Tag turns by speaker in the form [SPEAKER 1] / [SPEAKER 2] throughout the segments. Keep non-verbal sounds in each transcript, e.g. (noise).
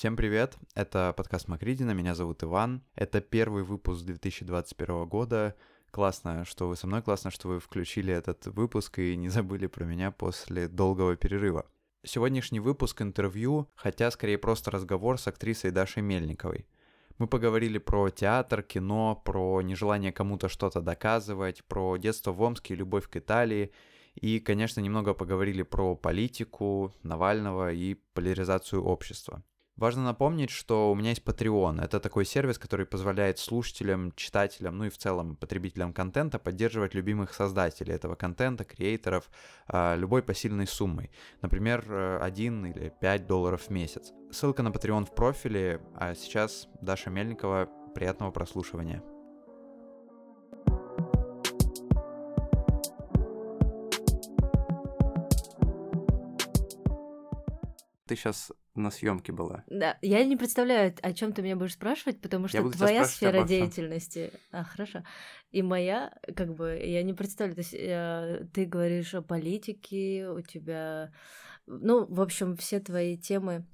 [SPEAKER 1] Всем привет, это подкаст Макридина, меня зовут Иван. Это первый выпуск 2021 года. Классно, что вы со мной, классно, что вы включили этот выпуск и не (laughs) забыли про меня после долгого перерыва. Сегодняшний выпуск интервью, хотя скорее просто разговор с актрисой Дашей Мельниковой. Мы поговорили про театр, кино, про нежелание кому-то что-то доказывать, про детство в Омске, любовь к Италии и, конечно, немного поговорили про политику Навального и поляризацию общества. Важно напомнить, что у меня есть Patreon. Это такой сервис, который позволяет слушателям, читателям, ну и в целом потребителям контента поддерживать любимых создателей этого контента, креаторов, а, любой посильной суммой. Например, 1 или 5 долларов в месяц. Ссылка на Patreon в профиле. А сейчас Даша Мельникова. Приятного прослушивания. ты сейчас на съемке была.
[SPEAKER 2] Да, я не представляю, о чем ты меня будешь спрашивать, потому что твоя сфера деятельности. А, хорошо. И моя, как бы, я не представляю. То есть э, ты говоришь о политике, у тебя. Ну, в общем, все твои темы.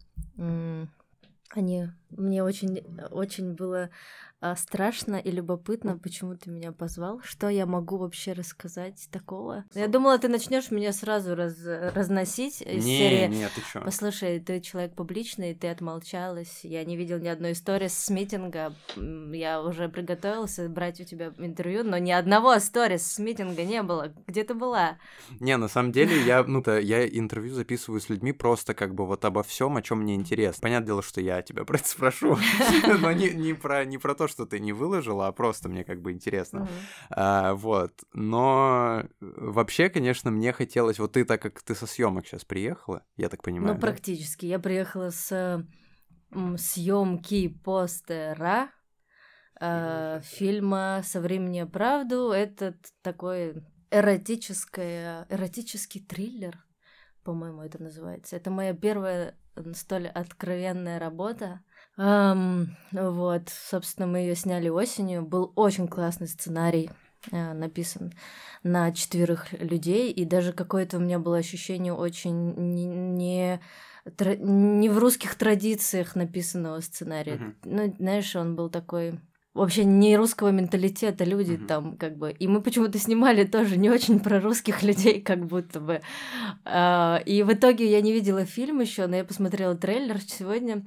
[SPEAKER 2] Они мне очень, очень было а, страшно и любопытно, почему ты меня позвал. Что я могу вообще рассказать такого? Я думала, ты начнешь меня сразу раз, разносить из
[SPEAKER 1] не,
[SPEAKER 2] серии.
[SPEAKER 1] Не, ты чё?
[SPEAKER 2] Послушай, ты человек публичный, ты отмолчалась. Я не видел ни одной истории с митинга. Я уже приготовился брать у тебя интервью, но ни одного сторис с митинга не было. Где ты была?
[SPEAKER 1] Не, на самом деле я, ну, то я интервью записываю с людьми просто как бы вот обо всем, о чем мне интересно. Понятное дело, что я тебя (laughs) про спрошу, (laughs) (laughs) но не, не про не про то, что ты не выложила, а просто мне как бы интересно. А, вот. Но вообще, конечно, мне хотелось... Вот ты, так как ты со съемок сейчас приехала, я так понимаю.
[SPEAKER 2] Ну, практически. Я приехала с съемки постера э, фильма «Соври мне правду». Это такой эротическое, эротический триллер, по-моему, это называется. Это моя первая столь откровенная работа. Um, вот, собственно, мы ее сняли осенью. Был очень классный сценарий э, написан на четверых людей, и даже какое-то у меня было ощущение очень не, не, не в русских традициях написанного сценария. Uh-huh. Ну, знаешь, он был такой вообще не русского менталитета люди mm-hmm. там как бы и мы почему-то снимали тоже не очень про русских (laughs) людей как будто бы а, и в итоге я не видела фильм еще но я посмотрела трейлер сегодня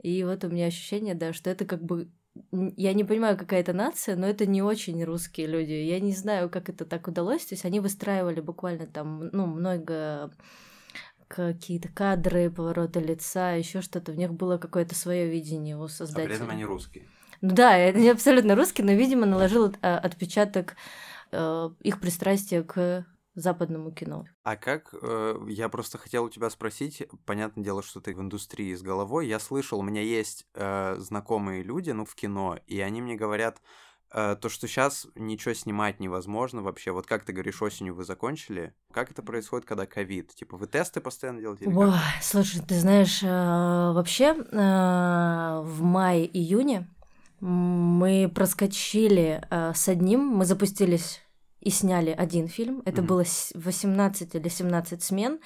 [SPEAKER 2] и вот у меня ощущение, да, что это как бы я не понимаю, какая это нация, но это не очень русские люди. Я не знаю, как это так удалось. То есть они выстраивали буквально там, ну, много какие-то кадры, повороты лица, еще что-то. У них было какое-то свое видение у создателя. А при
[SPEAKER 1] этом они русские.
[SPEAKER 2] Ну да, это не абсолютно русские, но, видимо, наложил а, отпечаток э, их пристрастия к западному кино.
[SPEAKER 1] А как, э, я просто хотел у тебя спросить, понятное дело, что ты в индустрии с головой, я слышал, у меня есть э, знакомые люди, ну, в кино, и они мне говорят, э, то, что сейчас ничего снимать невозможно вообще. Вот как ты говоришь, осенью вы закончили? Как это происходит, когда ковид? Типа вы тесты постоянно делаете?
[SPEAKER 2] Ой, как? слушай, ты знаешь, э, вообще э, в мае-июне мы проскочили э, с одним, мы запустились и сняли один фильм. Это mm-hmm. было 18 или 17 смен,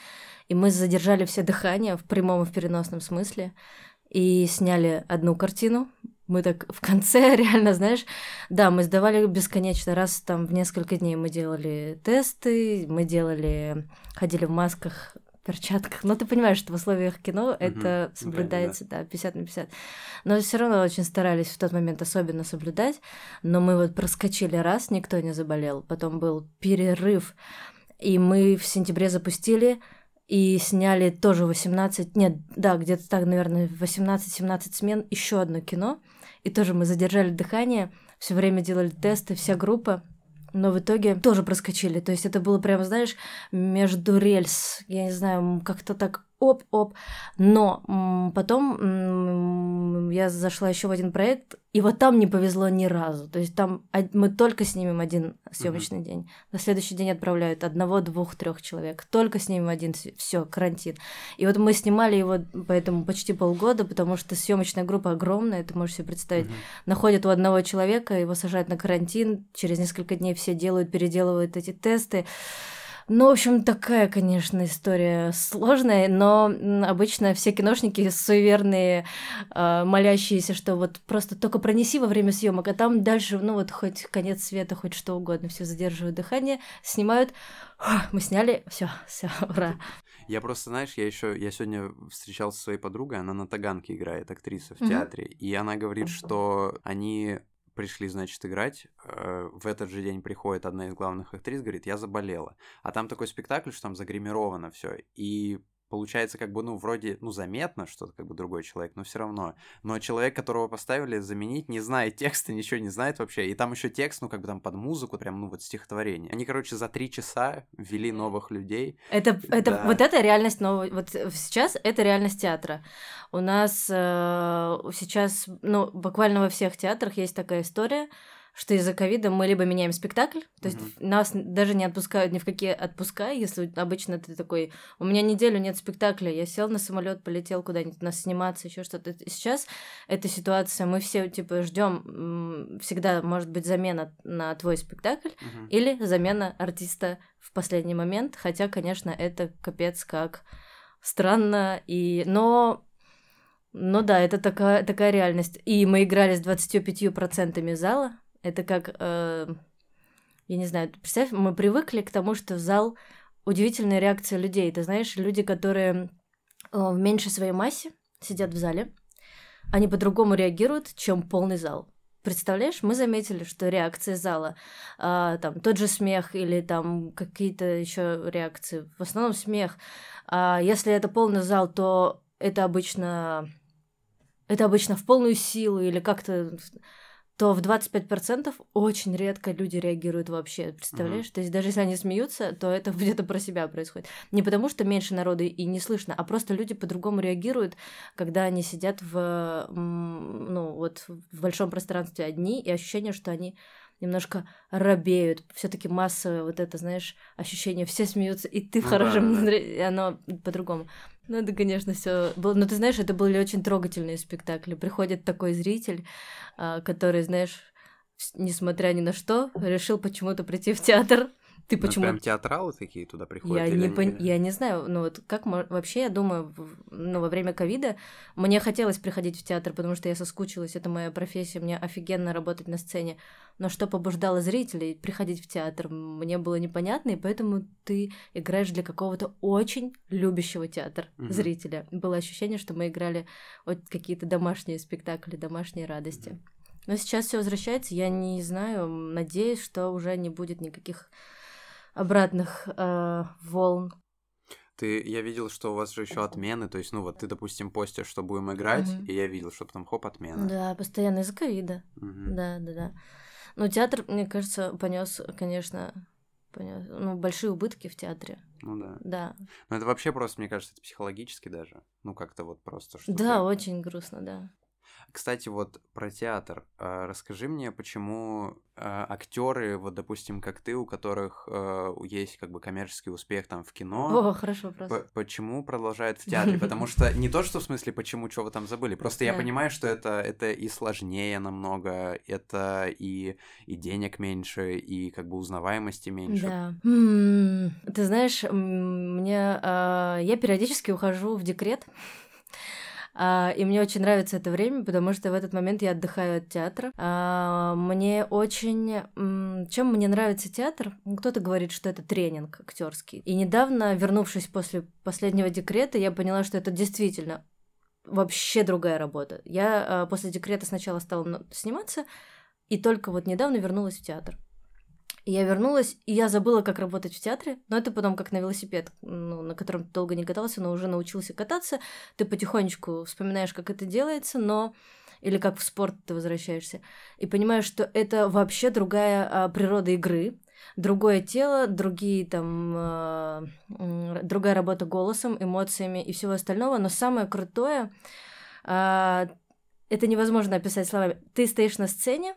[SPEAKER 2] и мы задержали все дыхания в прямом и в переносном смысле и сняли одну картину. Мы так в конце (laughs) реально, знаешь, да, мы сдавали бесконечно раз там в несколько дней мы делали тесты, мы делали, ходили в масках перчатках. Но ты понимаешь, что в условиях кино угу. это соблюдается, да, да, 50 на 50. Но все равно очень старались в тот момент особенно соблюдать. Но мы вот проскочили раз, никто не заболел. Потом был перерыв, и мы в сентябре запустили и сняли тоже 18, нет, да, где-то так, наверное, 18-17 смен, еще одно кино. И тоже мы задержали дыхание, все время делали тесты, вся группа, но в итоге тоже проскочили. То есть это было прямо, знаешь, между рельс, я не знаю, как-то так оп-оп. Но потом я зашла еще в один проект, и вот там не повезло ни разу. То есть там мы только снимем один съемочный mm-hmm. день. На следующий день отправляют одного, двух, трех человек. Только снимем один, все, карантин. И вот мы снимали его поэтому почти полгода, потому что съемочная группа огромная, ты можешь себе представить. Mm-hmm. Находят у одного человека, его сажают на карантин, через несколько дней все делают, переделывают эти тесты. Ну, в общем, такая, конечно, история сложная, но обычно все киношники суеверные, э, молящиеся, что вот просто только пронеси во время съемок, а там дальше, ну вот хоть конец света, хоть что угодно, все задерживают дыхание, снимают, мы сняли, все, все, (laughs) ура.
[SPEAKER 1] Я просто, знаешь, я еще, я сегодня встречался со своей подругой, она на Таганке играет, актриса в театре, и она говорит, что они пришли, значит, играть. Э, в этот же день приходит одна из главных актрис, говорит, я заболела. А там такой спектакль, что там загримировано все. И получается, как бы, ну, вроде, ну, заметно, что как бы другой человек, но все равно. Но человек, которого поставили заменить, не знает текста, (laughs) ничего не знает вообще. И там еще текст, ну, как бы там под музыку, прям, ну, вот стихотворение. Они, короче, за три часа ввели новых людей.
[SPEAKER 2] Это, это да. вот это реальность нового. Вот сейчас это реальность театра. У нас э, сейчас, ну, буквально во всех театрах есть такая история, что из-за ковида мы либо меняем спектакль, то есть mm-hmm. нас даже не отпускают ни в какие отпуска, если обычно ты такой, у меня неделю нет спектакля, я сел на самолет, полетел куда-нибудь нас сниматься, еще что-то. Сейчас эта ситуация, мы все типа ждем, всегда может быть замена на твой спектакль mm-hmm. или замена артиста в последний момент, хотя, конечно, это капец как странно и, но ну да, это такая, такая реальность. И мы играли с 25% зала, это как, э, я не знаю, представь, мы привыкли к тому, что зал удивительная реакция людей. Ты знаешь, люди, которые э, в меньшей своей массе сидят в зале, они по-другому реагируют, чем полный зал. Представляешь, мы заметили, что реакция зала, э, там тот же смех или там какие-то еще реакции, в основном смех. А если это полный зал, то это обычно это обычно в полную силу или как-то то в 25% очень редко люди реагируют вообще, представляешь? Mm-hmm. То есть даже если они смеются, то это (laughs) где-то про себя происходит. Не потому, что меньше народу и не слышно, а просто люди по-другому реагируют, когда они сидят в, ну, вот в большом пространстве одни, и ощущение, что они немножко робеют. Все-таки массовое вот это, знаешь, ощущение, все смеются, и ты в ну, хорошем да, настроении, оно по-другому. Ну, это, конечно, все было. Но ты знаешь, это были очень трогательные спектакли. Приходит такой зритель, а, который, знаешь, несмотря ни на что, решил почему-то прийти в театр ты почему?
[SPEAKER 1] Ну, прям театралы такие туда приходят?
[SPEAKER 2] Я, не, пон... я не знаю, ну вот как вообще, я думаю, ну во время ковида мне хотелось приходить в театр, потому что я соскучилась, это моя профессия, мне офигенно работать на сцене. Но что побуждало зрителей приходить в театр, мне было непонятно, и поэтому ты играешь для какого-то очень любящего театр угу. зрителя. Было ощущение, что мы играли вот какие-то домашние спектакли, домашние радости. Угу. Но сейчас все возвращается, я не знаю, надеюсь, что уже не будет никаких обратных э, волн.
[SPEAKER 1] Ты, я видел, что у вас же еще отмены, то есть, ну вот ты, допустим, постишь, что будем играть, угу. и я видел, что потом хоп, отмена.
[SPEAKER 2] Да, постоянно из-за ковида. Угу. Да, да, да. Ну, театр, мне кажется, понес, конечно, понес, ну, большие убытки в театре.
[SPEAKER 1] Ну да.
[SPEAKER 2] Да.
[SPEAKER 1] Но это вообще просто, мне кажется, это психологически даже. Ну, как-то вот просто
[SPEAKER 2] что Да, очень грустно, да.
[SPEAKER 1] Кстати, вот про театр. А, расскажи мне, почему а, актеры, вот, допустим, как ты, у которых э, есть как бы коммерческий успех там в кино.
[SPEAKER 2] О, хорошо, просто.
[SPEAKER 1] Почему продолжают в (laughs) театре? Потому что не то, что в смысле, почему, что вы там забыли. Просто я понимаю, что это, это и сложнее намного, это и, и денег меньше, и как бы узнаваемости меньше.
[SPEAKER 2] Да. Ты знаешь, мне а, я периодически ухожу в декрет. А, и мне очень нравится это время, потому что в этот момент я отдыхаю от театра. А, мне очень... Чем мне нравится театр? Ну, кто-то говорит, что это тренинг актерский. И недавно, вернувшись после последнего декрета, я поняла, что это действительно вообще другая работа. Я а, после декрета сначала стала сниматься, и только вот недавно вернулась в театр. Я вернулась, и я забыла, как работать в театре, но это потом как на велосипед, ну, на котором ты долго не катался, но уже научился кататься. Ты потихонечку вспоминаешь, как это делается, но или как в спорт ты возвращаешься, и понимаешь, что это вообще другая а, природа игры, другое тело, другие там, а, другая работа голосом, эмоциями и всего остального, но самое крутое, а, это невозможно описать словами. Ты стоишь на сцене,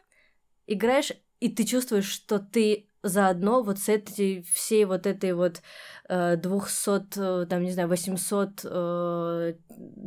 [SPEAKER 2] играешь и ты чувствуешь, что ты заодно вот с этой всей вот этой вот э, 200, э, там, не знаю, 800 э,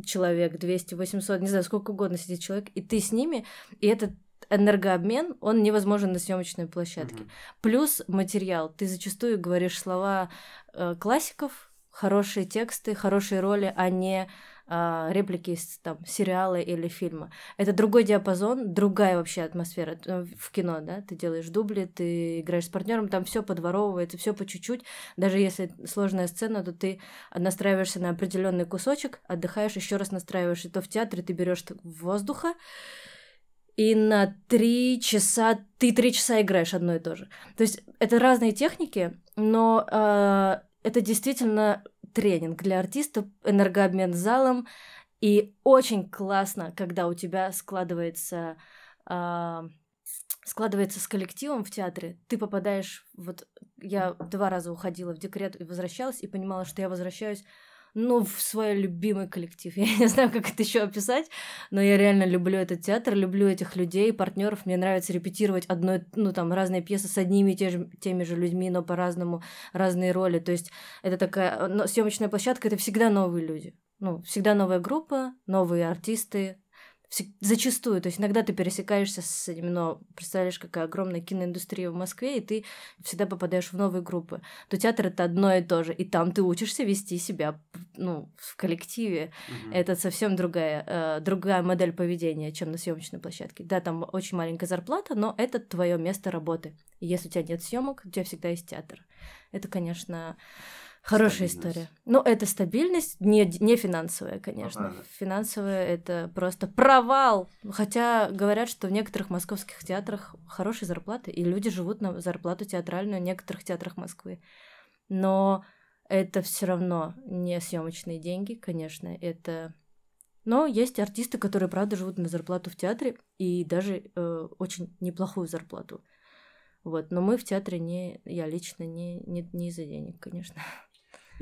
[SPEAKER 2] человек, 200, 800, не знаю, сколько угодно сидит человек, и ты с ними, и это энергообмен, он невозможен на съемочной площадке.
[SPEAKER 1] Мгм.
[SPEAKER 2] Плюс материал. Ты зачастую говоришь слова э, классиков, хорошие тексты, хорошие роли, а не а, реплики из там, сериала или фильма. Это другой диапазон, другая вообще атмосфера э, в кино, да, ты делаешь дубли, ты играешь с партнером, там все подворовывается, все по чуть-чуть. Даже если сложная сцена, то ты настраиваешься на определенный кусочек, отдыхаешь, еще раз настраиваешь. И то в театре ты берешь воздуха, и на три часа ты три часа играешь одно и то же. То есть это разные техники, но э, это действительно тренинг для артистов, энергообмен залом, и очень классно, когда у тебя складывается э, складывается с коллективом в театре, ты попадаешь, вот я два раза уходила в декрет и возвращалась, и понимала, что я возвращаюсь ну, в свой любимый коллектив. (laughs) Я не знаю, как это еще описать, но я реально люблю этот театр, люблю этих людей, партнеров. Мне нравится репетировать одной, ну, там, разные пьесы с одними и же, теми же людьми, но по-разному, разные роли. То есть это такая... Но съемочная площадка — это всегда новые люди. Ну, всегда новая группа, новые артисты, зачастую, то есть иногда ты пересекаешься с этим, но представляешь, какая огромная киноиндустрия в Москве, и ты всегда попадаешь в новые группы. То театр это одно и то же, и там ты учишься вести себя, ну, в коллективе. Mm-hmm. Это совсем другая, э, другая модель поведения, чем на съемочной площадке. Да, там очень маленькая зарплата, но это твое место работы. И если у тебя нет съемок, у тебя всегда есть театр. Это, конечно, Хорошая история. Ну, это стабильность, не, не финансовая, конечно. Ага. Финансовая это просто провал. Хотя говорят, что в некоторых московских театрах хорошие зарплаты, и люди живут на зарплату театральную в некоторых театрах Москвы. Но это все равно не съемочные деньги, конечно. Это но есть артисты, которые, правда, живут на зарплату в театре и даже э, очень неплохую зарплату. Вот, но мы в театре не, я лично не, не, не из-за денег, конечно.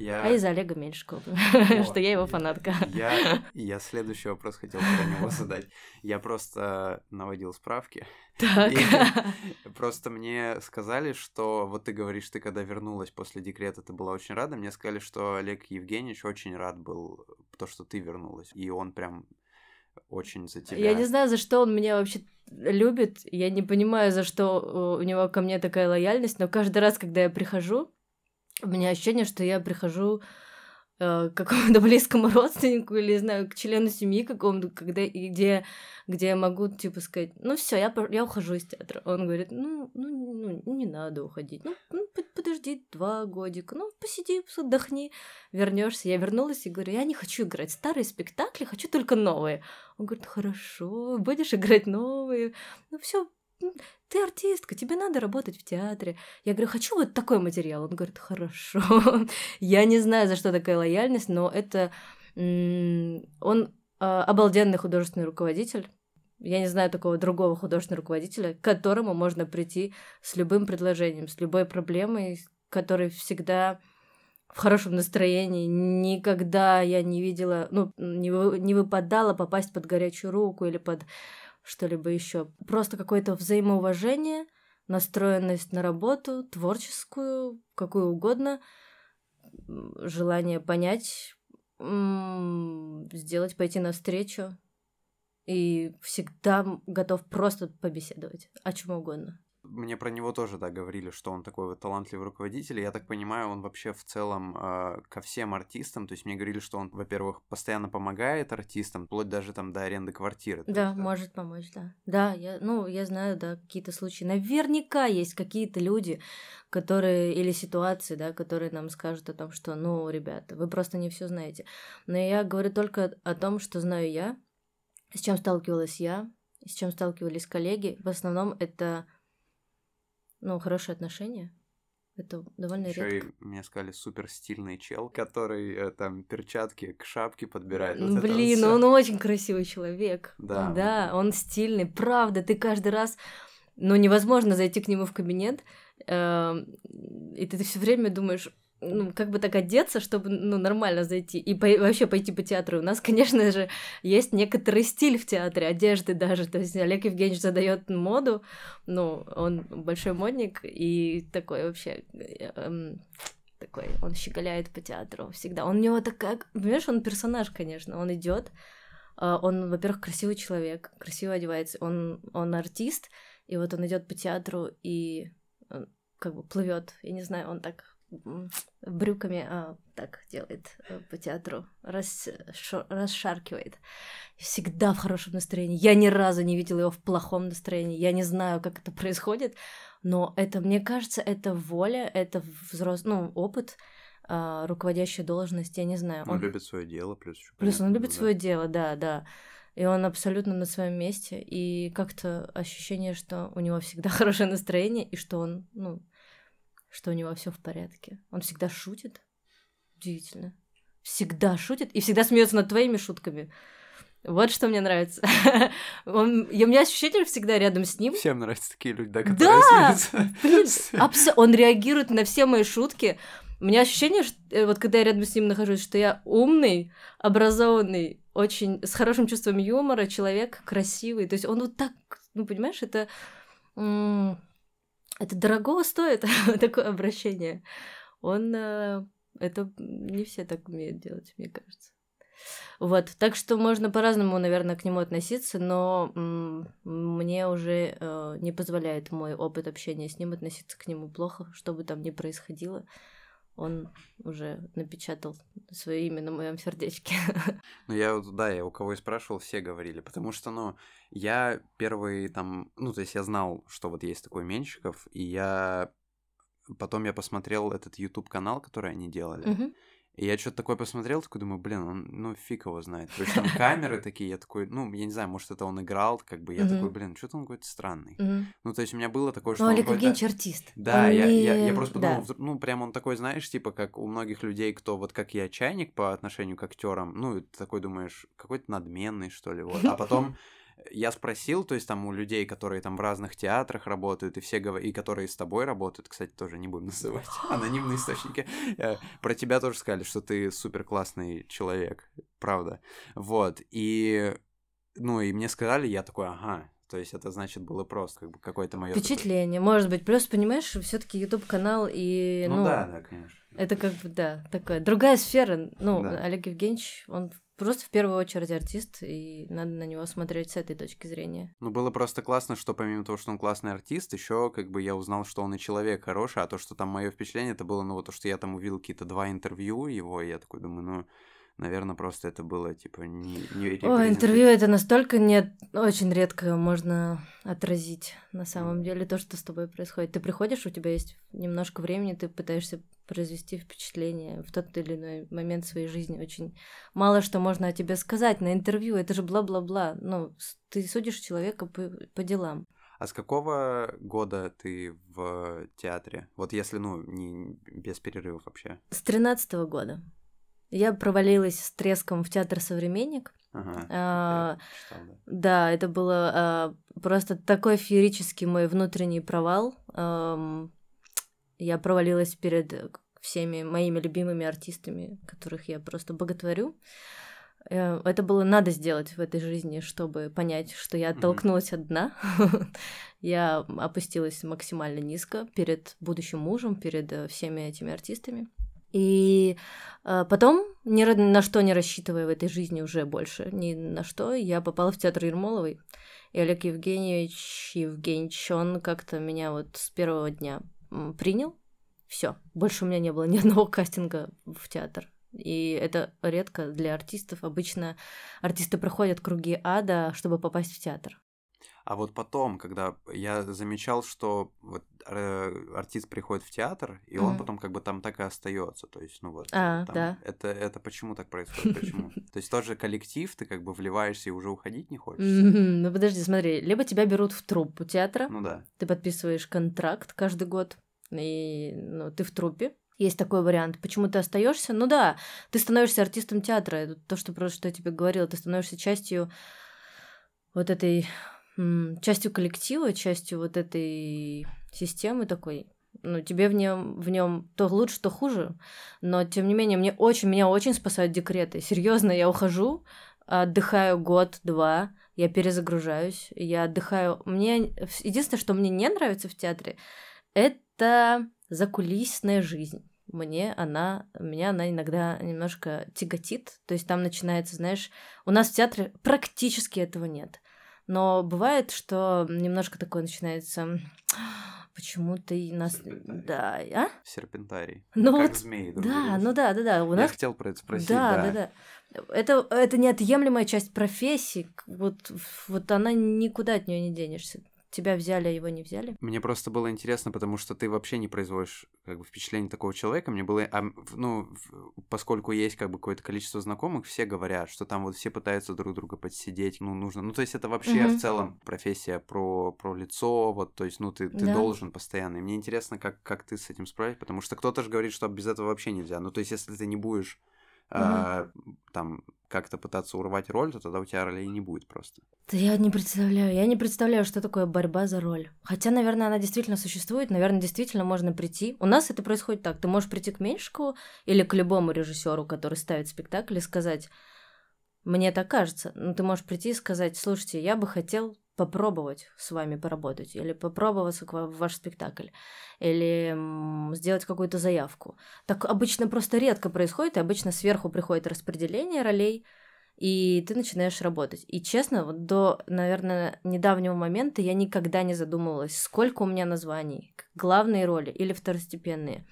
[SPEAKER 2] Я... А из Олега Меньшикова, (laughs) что я его фанатка.
[SPEAKER 1] Я, (laughs) я следующий вопрос хотел про него задать. Я просто наводил справки.
[SPEAKER 2] Так. (laughs)
[SPEAKER 1] просто мне сказали, что вот ты говоришь, ты когда вернулась после декрета, ты была очень рада. Мне сказали, что Олег Евгеньевич очень рад был, то, что ты вернулась. И он прям очень за тебя.
[SPEAKER 2] Я не знаю, за что он меня вообще любит. Я не понимаю, за что у него ко мне такая лояльность, но каждый раз, когда я прихожу, у меня ощущение, что я прихожу э, к какому-то (laughs) близкому родственнику или, знаю, к члену семьи какому-то, когда, где, где я могу, типа, сказать, ну все, я, я ухожу из театра. Он говорит, ну, ну, ну не надо уходить. Ну, ну подожди два годика, ну, посиди, отдохни, вернешься. Я вернулась и говорю, я не хочу играть старые спектакли, хочу только новые. Он говорит, хорошо, будешь играть новые. Ну, все, ты артистка, тебе надо работать в театре. Я говорю, хочу вот такой материал. Он говорит, хорошо. (laughs) Я не знаю, за что такая лояльность, но это... Он а, обалденный художественный руководитель. Я не знаю такого другого художественного руководителя, к которому можно прийти с любым предложением, с любой проблемой, который всегда в хорошем настроении. Никогда я не видела, ну, не, не выпадала попасть под горячую руку или под что-либо еще. Просто какое-то взаимоуважение, настроенность на работу, творческую, какую угодно, желание понять, сделать, пойти навстречу. И всегда готов просто побеседовать о чем угодно.
[SPEAKER 1] Мне про него тоже, да, говорили, что он такой вот талантливый руководитель. И я так понимаю, он вообще в целом э, ко всем артистам. То есть мне говорили, что он, во-первых, постоянно помогает артистам, вплоть даже там до аренды квартиры.
[SPEAKER 2] Да,
[SPEAKER 1] есть,
[SPEAKER 2] да, может помочь, да. Да, я, ну, я знаю, да, какие-то случаи. Наверняка есть какие-то люди, которые, или ситуации, да, которые нам скажут о том, что, ну, ребята, вы просто не все знаете. Но я говорю только о том, что знаю я, с чем сталкивалась я, с чем сталкивались коллеги. В основном это ну, хорошие отношения. Это довольно
[SPEAKER 1] Еще
[SPEAKER 2] редко.
[SPEAKER 1] и мне сказали супер стильный чел, который э, там перчатки к шапке подбирает.
[SPEAKER 2] Вот Блин, вот он очень красивый человек. Да. Да, он стильный. Правда, ты каждый раз ну, невозможно зайти к нему в кабинет, э, и ты, ты все время думаешь, ну, как бы так одеться, чтобы, ну, нормально зайти и по вообще пойти по театру. У нас, конечно же, есть некоторый стиль в театре, одежды даже. То есть Олег Евгеньевич задает моду, ну, он большой модник и такой вообще... Эм, такой, он щеголяет по театру всегда. Он у него такая, понимаешь, он персонаж, конечно, он идет, А, он, во-первых, красивый человек, красиво одевается, он, он артист, и вот он идет по театру и э, как бы плывет, я не знаю, он так брюками а, так делает э, по театру, рас, шо, расшаркивает. Всегда в хорошем настроении. Я ни разу не видела его в плохом настроении. Я не знаю, как это происходит, но это, мне кажется, это воля, это взрослый, ну, опыт, а, руководящая должность, я не знаю.
[SPEAKER 1] Он, он любит свое дело, плюс еще.
[SPEAKER 2] Плюс он любит да. свое дело, да, да. И он абсолютно на своем месте, и как-то ощущение, что у него всегда (laughs) хорошее настроение, и что он, ну, что у него все в порядке. Он всегда шутит. Удивительно. Всегда шутит и всегда смеется над твоими шутками. Вот что мне нравится. (laughs) Он, и у меня ощущение всегда рядом с ним.
[SPEAKER 1] Всем нравятся такие люди, да,
[SPEAKER 2] которые да! смеются. Блин, (laughs) он реагирует на все мои шутки. У меня ощущение, что э, вот когда я рядом с ним нахожусь, что я умный, образованный, очень с хорошим чувством юмора, человек красивый. То есть он вот так, ну понимаешь, это это дорого стоит, (laughs) такое обращение. Он... Э, это не все так умеют делать, мне кажется. Вот, так что можно по-разному, наверное, к нему относиться, но мне уже э, не позволяет мой опыт общения с ним относиться к нему плохо, что бы там ни происходило он уже напечатал свое имя на моем сердечке. (laughs)
[SPEAKER 1] Ну, я вот, да, я у кого и спрашивал, все говорили, потому что, ну, я первый там, ну, то есть я знал, что вот есть такой Менщиков, и я потом я посмотрел этот YouTube канал, который они делали. Uh-huh. И я что-то такое посмотрел, такой думаю, блин, он, ну, фиг его знает. То есть там камеры (laughs) такие, я такой, ну, я не знаю, может, это он играл, как бы, я такой, блин, что-то он какой-то странный. Ну, то есть у меня было такое, что
[SPEAKER 2] Ну, Олег Евгеньевич артист.
[SPEAKER 1] Да, я, я, я просто подумал, ну, прям он такой, знаешь, типа, как у многих людей, кто вот как я чайник по отношению к актерам, ну, ты такой думаешь, какой-то надменный, что ли, вот. А потом (laughs) я спросил, то есть там у людей, которые там в разных театрах работают, и все говорят, и которые с тобой работают, кстати, тоже не будем (laughs) называть (gasps) анонимные источники, э, про тебя тоже сказали, что ты супер классный человек, правда. Вот, и, ну, и мне сказали, я такой, ага, то есть это значит было просто как бы какое-то мое
[SPEAKER 2] впечатление, такое... может быть. Плюс понимаешь, все-таки YouTube канал и
[SPEAKER 1] ну, ну да, да, конечно.
[SPEAKER 2] Это как бы да такая другая сфера. Ну да. Олег Евгеньевич, он просто в первую очередь артист, и надо на него смотреть с этой точки зрения.
[SPEAKER 1] Ну, было просто классно, что помимо того, что он классный артист, еще как бы я узнал, что он и человек хороший, а то, что там мое впечатление, это было, ну, вот то, что я там увидел какие-то два интервью его, и я такой думаю, ну, наверное, просто это было, типа, не... не
[SPEAKER 2] О, интервью это настолько не... Очень редко можно отразить, на самом деле, то, что с тобой происходит. Ты приходишь, у тебя есть немножко времени, ты пытаешься произвести впечатление в тот или иной момент своей жизни. Очень мало что можно о тебе сказать на интервью, это же бла-бла-бла. Ну, ты судишь человека по, по делам.
[SPEAKER 1] А с какого года ты в театре? Вот если, ну, не без перерывов вообще.
[SPEAKER 2] С тринадцатого года. Я провалилась с треском в театр «Современник». Ага, а, читал, да. да, это было а, просто такой феерический мой внутренний провал. А, я провалилась перед всеми моими любимыми артистами, которых я просто боготворю. Э, это было надо сделать в этой жизни, чтобы понять, что я оттолкнулась от дна. (laughs) я опустилась максимально низко перед будущим мужем, перед э, всеми этими артистами. И э, потом, ни на что не рассчитывая в этой жизни уже больше, ни на что, я попала в театр Ермоловой. И Олег Евгеньевич Евгеньевич, он как-то меня вот с первого дня принял. Все, больше у меня не было ни (laughs) одного кастинга в театр. И это редко для артистов. Обычно артисты проходят круги ада, чтобы попасть в театр.
[SPEAKER 1] А вот потом, когда я замечал, что вот э, артист приходит в театр, и mm. он потом как бы там так и остается. То есть, ну вот.
[SPEAKER 2] А,
[SPEAKER 1] там,
[SPEAKER 2] да.
[SPEAKER 1] Это, это почему так происходит? (laughs) Почему? То есть тот же коллектив, ты как бы вливаешься и уже уходить не хочешь?
[SPEAKER 2] Ну подожди, смотри, либо тебя берут в труппу театра.
[SPEAKER 1] Ну да.
[SPEAKER 2] Ты подписываешь контракт каждый год, и ну, ты в труппе. Есть такой вариант. Почему ты остаешься? Ну да, ты становишься артистом театра. Это то, что просто что я тебе говорила. Ты становишься частью вот этой частью коллектива, частью вот этой системы такой. Ну, тебе в нем в нем то лучше, то хуже. Но тем не менее, мне очень, меня очень спасают декреты. Серьезно, я ухожу, отдыхаю год-два, я перезагружаюсь, я отдыхаю. Мне единственное, что мне не нравится в театре, это закулисная жизнь. мне она, меня она иногда немножко тяготит. То есть там начинается, знаешь, у нас в театре практически этого нет. Но бывает, что немножко такое начинается почему ты нас...
[SPEAKER 1] Серпентарий.
[SPEAKER 2] Да, а?
[SPEAKER 1] Серпентарий.
[SPEAKER 2] Ну
[SPEAKER 1] как
[SPEAKER 2] вот,
[SPEAKER 1] змеи.
[SPEAKER 2] Да, ну да, да, да. У
[SPEAKER 1] Я
[SPEAKER 2] нас
[SPEAKER 1] хотел про это спросить,
[SPEAKER 2] да,
[SPEAKER 1] да.
[SPEAKER 2] да, да. Это, это неотъемлемая часть профессии. Вот, вот она никуда от нее не денешься. Тебя взяли, а его не взяли.
[SPEAKER 1] Мне просто было интересно, потому что ты вообще не производишь как бы впечатление такого человека. Мне было, а, ну, поскольку есть как бы какое-то количество знакомых, все говорят, что там вот все пытаются друг друга подсидеть, ну, нужно. Ну, то есть это вообще
[SPEAKER 2] Мгм.
[SPEAKER 1] в целом профессия про, про лицо, вот, то есть, ну, ты, ты
[SPEAKER 2] Да.
[SPEAKER 1] должен постоянно. И мне интересно, как, как ты с этим справишься, потому что кто-то же говорит, что без этого вообще нельзя. Ну, то есть, если ты не будешь а, там как-то пытаться урвать роль, то тогда у тебя ролей не будет просто.
[SPEAKER 2] Да я не представляю. Я не представляю, что такое борьба за роль. Хотя, наверное, она действительно существует. Наверное, действительно можно прийти. У нас это происходит так. Ты можешь прийти к Меньшикову или к любому режиссеру, который ставит спектакль, и сказать, мне так кажется. Ну, ты можешь прийти и сказать, слушайте, я бы хотел попробовать с вами поработать, или попробоваться к ва- в ваш спектакль, или сделать какую-то заявку. Так обычно просто редко происходит, и обычно сверху приходит распределение ролей, и ты начинаешь работать. И честно, вот до, наверное, недавнего момента я никогда не задумывалась, сколько у меня названий, главные роли или второстепенные.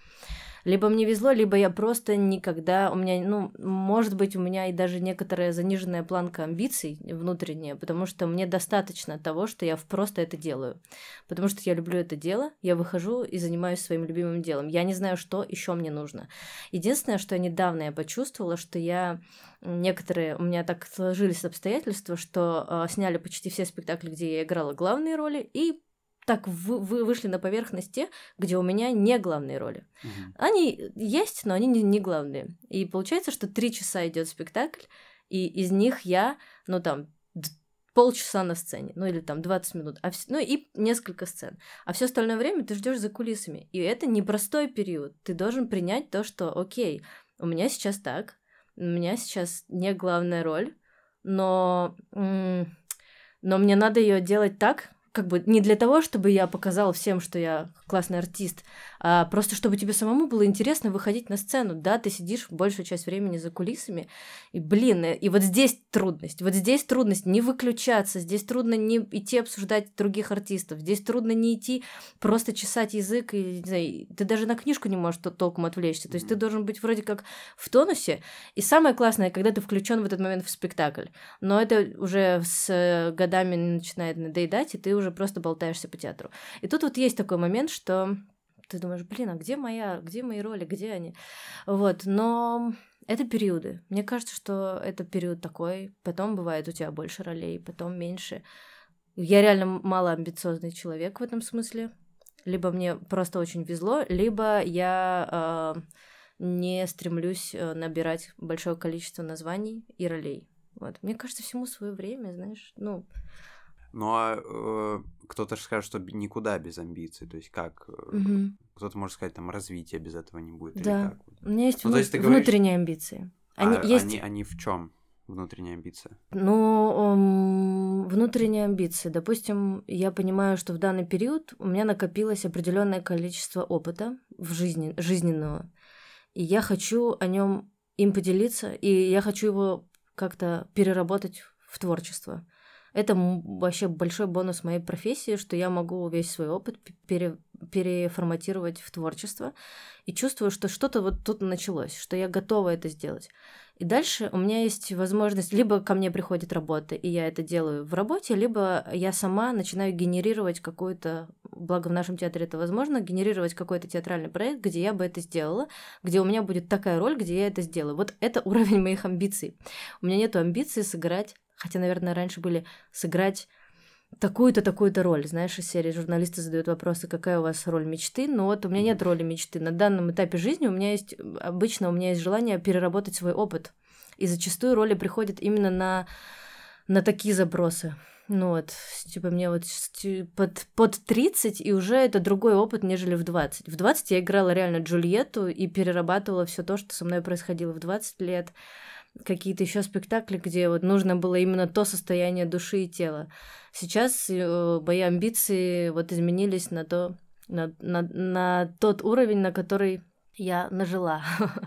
[SPEAKER 2] Либо мне везло, либо я просто никогда... У меня, ну, может быть, у меня и даже некоторая заниженная планка амбиций внутренняя, потому что мне достаточно того, что я просто это делаю. Потому что я люблю это дело, я выхожу и занимаюсь своим любимым делом. Я не знаю, что еще мне нужно. Единственное, что недавно я почувствовала, что я некоторые... У меня так сложились обстоятельства, что э, сняли почти все спектакли, где я играла главные роли, и так вы, вы- вышли на поверхность те, где у меня не главные роли.
[SPEAKER 1] Мгм.
[SPEAKER 2] Они есть, но они не, не главные. И получается, что три часа идет спектакль, и из них я, ну там, полчаса на сцене, ну или там 20 минут, а вс- ну и несколько сцен. А все остальное время ты ждешь за кулисами. И это непростой период. Ты должен принять то, что, окей, у меня сейчас так, у меня сейчас не главная роль, но, но мне надо ее делать так, как бы не для того, чтобы я показала всем, что я классный артист, а просто чтобы тебе самому было интересно выходить на сцену. Да, ты сидишь большую часть времени за кулисами, и, блин, и вот здесь трудность, вот здесь трудность не выключаться, здесь трудно не идти обсуждать других артистов, здесь трудно не идти просто чесать язык, и, не знаю, ты даже на книжку не можешь то- толком отвлечься, то есть ты должен быть вроде как в тонусе, и самое классное, когда ты включен в этот момент в спектакль, но это уже с э, годами начинает надоедать, и ты уже просто болтаешься по театру. И тут вот есть такой момент, что ты думаешь, блин, а где моя, где мои роли, где они? Вот, но это периоды. Мне кажется, что это период такой. Потом бывает у тебя больше ролей, потом меньше. Я реально мало человек в этом смысле. Либо мне просто очень везло, либо я э, не стремлюсь э, набирать большое количество названий и ролей. Вот. Мне кажется, всему свое время, знаешь. Ну,
[SPEAKER 1] Ну а э, кто-то же скажет, что никуда без амбиций. То есть как?
[SPEAKER 2] мгм.
[SPEAKER 1] Кто-то может сказать, там развития без этого не будет. или
[SPEAKER 2] Да.
[SPEAKER 1] как?
[SPEAKER 2] у меня есть,
[SPEAKER 1] Ну, то есть
[SPEAKER 2] вну-
[SPEAKER 1] говоришь-
[SPEAKER 2] внутренние амбиции. Они
[SPEAKER 1] А
[SPEAKER 2] есть
[SPEAKER 1] они, они в чем внутренняя амбиция?
[SPEAKER 2] Ну, м, внутренние амбиции. Допустим, я понимаю, что в данный период у меня накопилось определенное количество опыта в жизни, жизненного. И я хочу о нем им поделиться, и я хочу его как-то переработать в творчество. Это вообще большой бонус моей профессии, что я могу весь свой опыт пере- переформатировать в творчество. И чувствую, что что-то вот тут началось, что я готова это сделать. И дальше у меня есть возможность, либо ко мне приходит работа, и я это делаю в работе, либо я сама начинаю генерировать какую-то, благо в нашем театре это возможно, генерировать какой-то театральный проект, где я бы это сделала, где у меня будет такая роль, где я это сделаю. Вот это (laughs) уровень моих амбиций. У меня нет амбиций сыграть, хотя, наверное, раньше были сыграть такую-то, такую-то роль. Знаешь, из серии журналисты задают вопросы, какая у вас роль мечты. Но вот у меня нет роли мечты. На данном этапе жизни у меня есть, обычно у меня есть желание переработать свой опыт. И зачастую роли приходят именно на, на такие забросы. Ну вот, типа мне вот под, под 30, и уже это другой опыт, нежели в 20. В 20 я играла реально Джульетту и перерабатывала все то, что со мной происходило в 20 лет. Какие-то еще спектакли, где вот нужно было именно то состояние души и тела. Сейчас э, мои амбиции вот изменились на то, на, на, на тот уровень, на который я нажила. (laughs)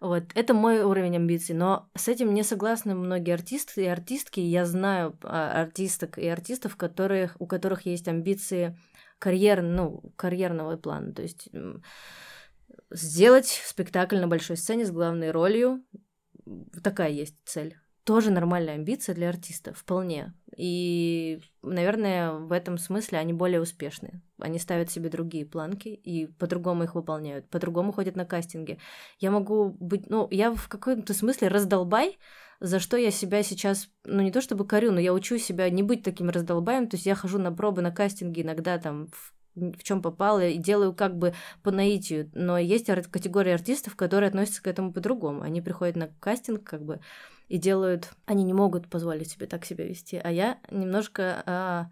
[SPEAKER 2] Вот, это мой уровень амбиций, но с этим не согласны многие артисты и артистки. Я знаю а, артисток и артистов, которых, у которых есть амбиции карьер, ну, карьерного плана. То есть сделать спектакль на большой сцене с главной ролью. Такая есть цель тоже нормальная амбиция для артиста, вполне. И, наверное, в этом смысле они более успешны. Они ставят себе другие планки и по-другому их выполняют, по-другому ходят на кастинги. Я могу быть, ну, я в каком-то смысле раздолбай, за что я себя сейчас, ну, не то чтобы корю, но я учу себя не быть таким раздолбаем, то есть я хожу на пробы, на кастинги иногда там в в чем попало, и делаю как бы по наитию. Но есть категория артистов, которые относятся к этому по-другому. Они приходят на кастинг как бы и делают... Они не могут позволить себе так себя вести, а я немножко... А,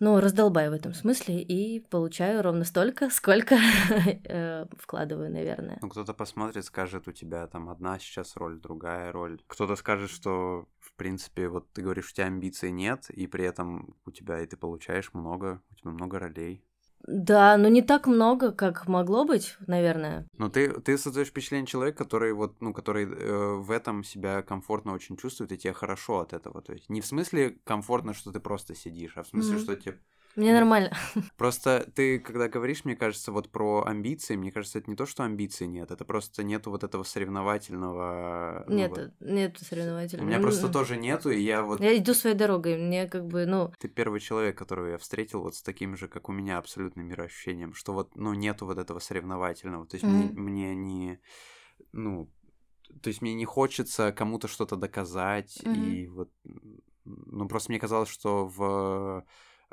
[SPEAKER 2] ну, раздолбаю в этом смысле и получаю ровно столько, сколько (laughs) э, вкладываю, наверное.
[SPEAKER 1] Ну, кто-то посмотрит, скажет, у тебя там одна сейчас роль, другая роль. Кто-то скажет, что, в принципе, вот ты говоришь, у тебя амбиций нет, и при этом у тебя и ты получаешь много, у тебя много ролей.
[SPEAKER 2] Да, но не так много, как могло быть, наверное.
[SPEAKER 1] Но ты, ты создаешь впечатление человека, который вот, ну, который э, в этом себя комфортно очень чувствует, и тебе хорошо от этого. То есть не в смысле комфортно, что ты просто сидишь, а в смысле, mm-hmm. что тебе
[SPEAKER 2] мне нормально. (laughs)
[SPEAKER 1] Просто ты, когда говоришь, мне кажется, вот про амбиции, мне кажется, это не то, что амбиций нет, это просто нету вот этого соревновательного...
[SPEAKER 2] Ну, нет,
[SPEAKER 1] вот...
[SPEAKER 2] нет соревновательного.
[SPEAKER 1] У меня просто тоже нету, и я вот...
[SPEAKER 2] Я иду своей дорогой, мне как бы, ну...
[SPEAKER 1] Ты первый человек, которого я встретил вот с таким же, как у меня, абсолютным мироощущением, что вот, ну, нету вот этого соревновательного, то есть mm-hmm. мне, мне не... Ну, то есть мне не хочется кому-то что-то доказать, mm-hmm. и вот... Ну, просто мне казалось, что в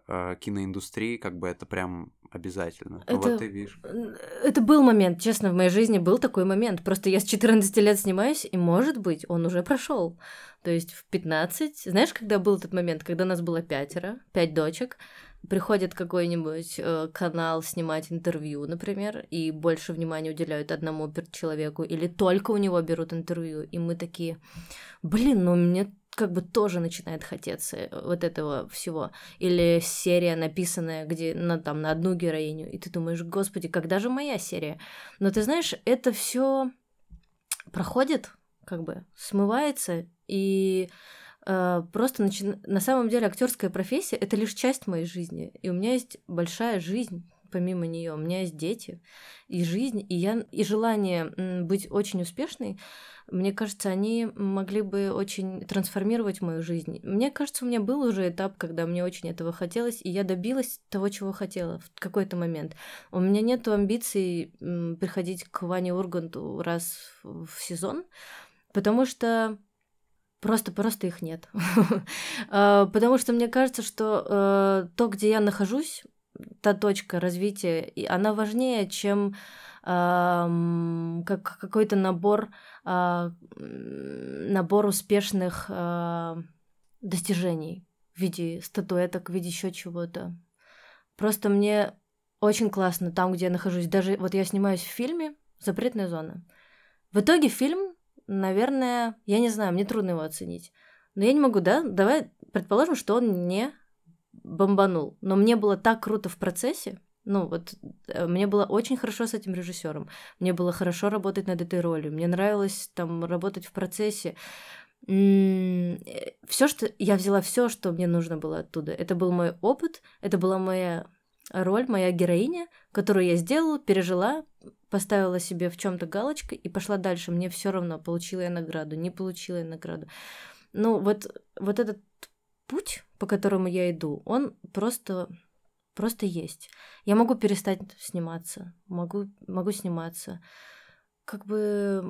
[SPEAKER 1] э, киноиндустрии, как бы это прям обязательно. Ну, это, вот ты видишь.
[SPEAKER 2] Это был момент, честно, в моей жизни был такой момент. Просто я с 14 лет снимаюсь, и, может быть, он уже прошел. То есть в 15, знаешь, когда был этот момент, когда нас было пятеро, пять дочек, приходит какой-нибудь э, канал снимать интервью, например, и больше внимания уделяют одному человеку, или только у него берут интервью, и мы такие, блин, ну мне как бы тоже начинает хотеться э, вот этого всего. Или серия, написанная где на, там, на одну героиню, и ты думаешь, господи, когда же моя серия? Но ты знаешь, это все проходит, как бы смывается, и э, просто начи... на самом деле актерская профессия это лишь часть моей жизни. И у меня есть большая жизнь помимо нее. У меня есть дети и жизнь, и я и желание быть очень успешной мне кажется, они могли бы очень трансформировать мою жизнь. Мне кажется, у меня был уже этап, когда мне очень этого хотелось, и я добилась того, чего хотела в какой-то момент. У меня нет амбиций приходить к Ване Урганту раз в сезон, потому что Просто, просто их нет. (laughs) А, потому что мне кажется, что э, то, где я нахожусь, та точка развития, она важнее, чем как какой-то набор, а, набор успешных а, достижений в виде статуэток, в виде еще чего-то. Просто мне очень классно там, где я нахожусь. Даже вот я снимаюсь в фильме «Запретная зона». В итоге фильм, наверное, я не знаю, мне трудно его оценить. Но я не могу, да? Давай предположим, что он не бомбанул. Но мне было так круто в процессе, ну, вот э, мне было очень хорошо с этим режиссером. Мне было хорошо работать над этой ролью. Мне нравилось там работать в процессе. Э, все, что я взяла, все, что мне нужно было оттуда. Это был мой опыт, это была моя роль, моя героиня, которую я сделала, пережила, поставила себе в чем-то галочку и пошла дальше. Мне все равно, получила я награду, не получила я награду. Ну, вот, вот этот путь, по которому я иду, он просто просто есть. Я могу перестать сниматься, могу, могу сниматься. Как бы,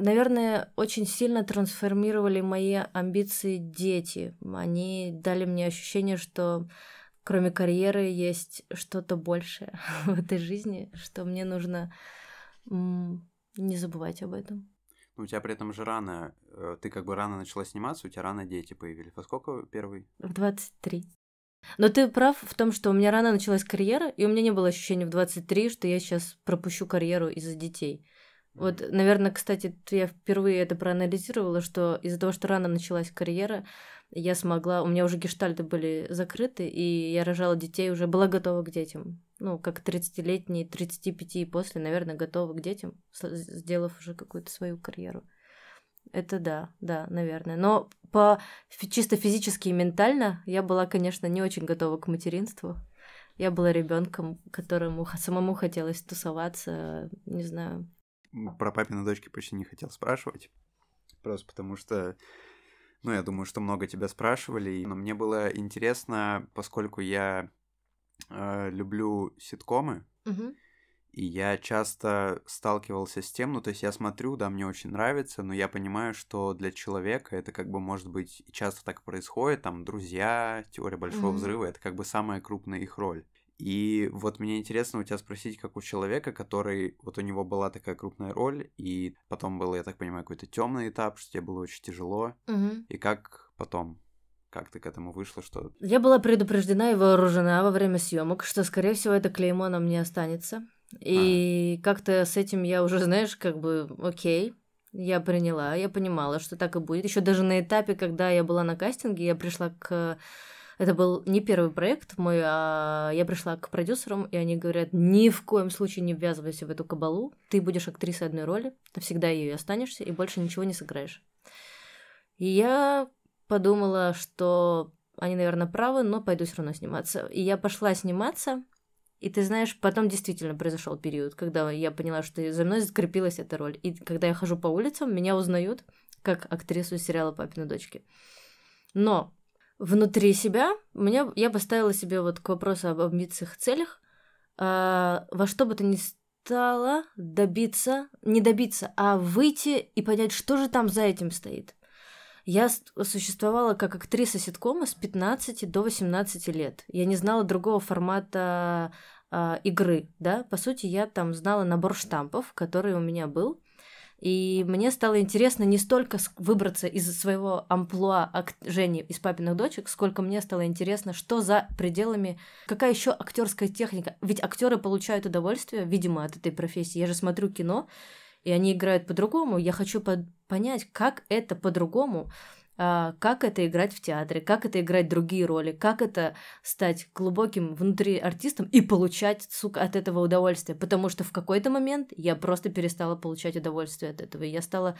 [SPEAKER 2] наверное, очень сильно трансформировали мои амбиции дети. Они дали мне ощущение, что кроме карьеры есть что-то большее (laughs) в этой жизни, что мне нужно не забывать об этом.
[SPEAKER 1] У тебя при этом же рано, э, ты как бы рано начала сниматься, у тебя рано дети появились. Во сколько первый?
[SPEAKER 2] В 23. Но ты прав в том, что у меня рано началась карьера, и у меня не было ощущения в 23, что я сейчас пропущу карьеру из-за детей. Вот, наверное, кстати, я впервые это проанализировала, что из-за того, что рано началась карьера, я смогла, у меня уже гештальты были закрыты, и я рожала детей, уже была готова к детям. Ну, как 30-летние, 35 и после, наверное, готовы к детям, сделав уже какую-то свою карьеру. Это да, да, наверное. Но по чисто физически и ментально я была, конечно, не очень готова к материнству. Я была ребенком, которому самому хотелось тусоваться, не знаю.
[SPEAKER 1] Про папины дочки почти не хотел спрашивать. Просто потому что, ну, я думаю, что много тебя спрашивали. Но мне было интересно, поскольку я э, люблю ситкомы,
[SPEAKER 2] угу.
[SPEAKER 1] и я часто сталкивался с тем, ну, то есть я смотрю, да, мне очень нравится, но я понимаю, что для человека это как бы может быть, часто так происходит, там, друзья, теория большого угу. взрыва, это как бы самая крупная их роль. И вот мне интересно у тебя спросить, как у человека, который, вот у него была такая крупная роль, и потом был, я так понимаю, какой-то темный этап, что тебе было очень тяжело,
[SPEAKER 2] угу.
[SPEAKER 1] и как потом как ты к этому вышла, что...
[SPEAKER 2] Я была предупреждена и вооружена во время съемок, что, скорее всего, это клеймо на мне останется. И а. как-то с этим я уже, знаешь, как бы, окей, я приняла, я понимала, что так и будет. Еще даже на этапе, когда я была на кастинге, я пришла к... Это был не первый проект мой, а я пришла к продюсерам, и они говорят, ни в коем случае не ввязывайся в эту кабалу, ты будешь актрисой одной роли, ты всегда ее останешься, и больше ничего не сыграешь. И я подумала, что они, наверное, правы, но пойду все равно сниматься. И я пошла сниматься, и ты знаешь, потом действительно произошел период, когда я поняла, что за мной закрепилась эта роль. И когда я хожу по улицам, меня узнают как актрису сериала «Папины дочки». Но внутри себя меня, я поставила себе вот к вопросу об амбициях, целях, а, во что бы то ни стало добиться, не добиться, а выйти и понять, что же там за этим стоит. Я существовала как актриса ситкома с 15 до 18 лет. Я не знала другого формата э, игры, да. По сути, я там знала набор штампов, который у меня был. И мне стало интересно не столько выбраться из своего амплуа Жени из папиных дочек, сколько мне стало интересно, что за пределами, какая еще актерская техника. Ведь актеры получают удовольствие, видимо, от этой профессии. Я же смотрю кино, и они играют по-другому. Я хочу по понять, как это по-другому, а, как это играть в театре, как это играть другие роли, как это стать глубоким внутри артистом и получать, сука, от этого удовольствие. Потому что в какой-то момент я просто перестала получать удовольствие от этого. я стала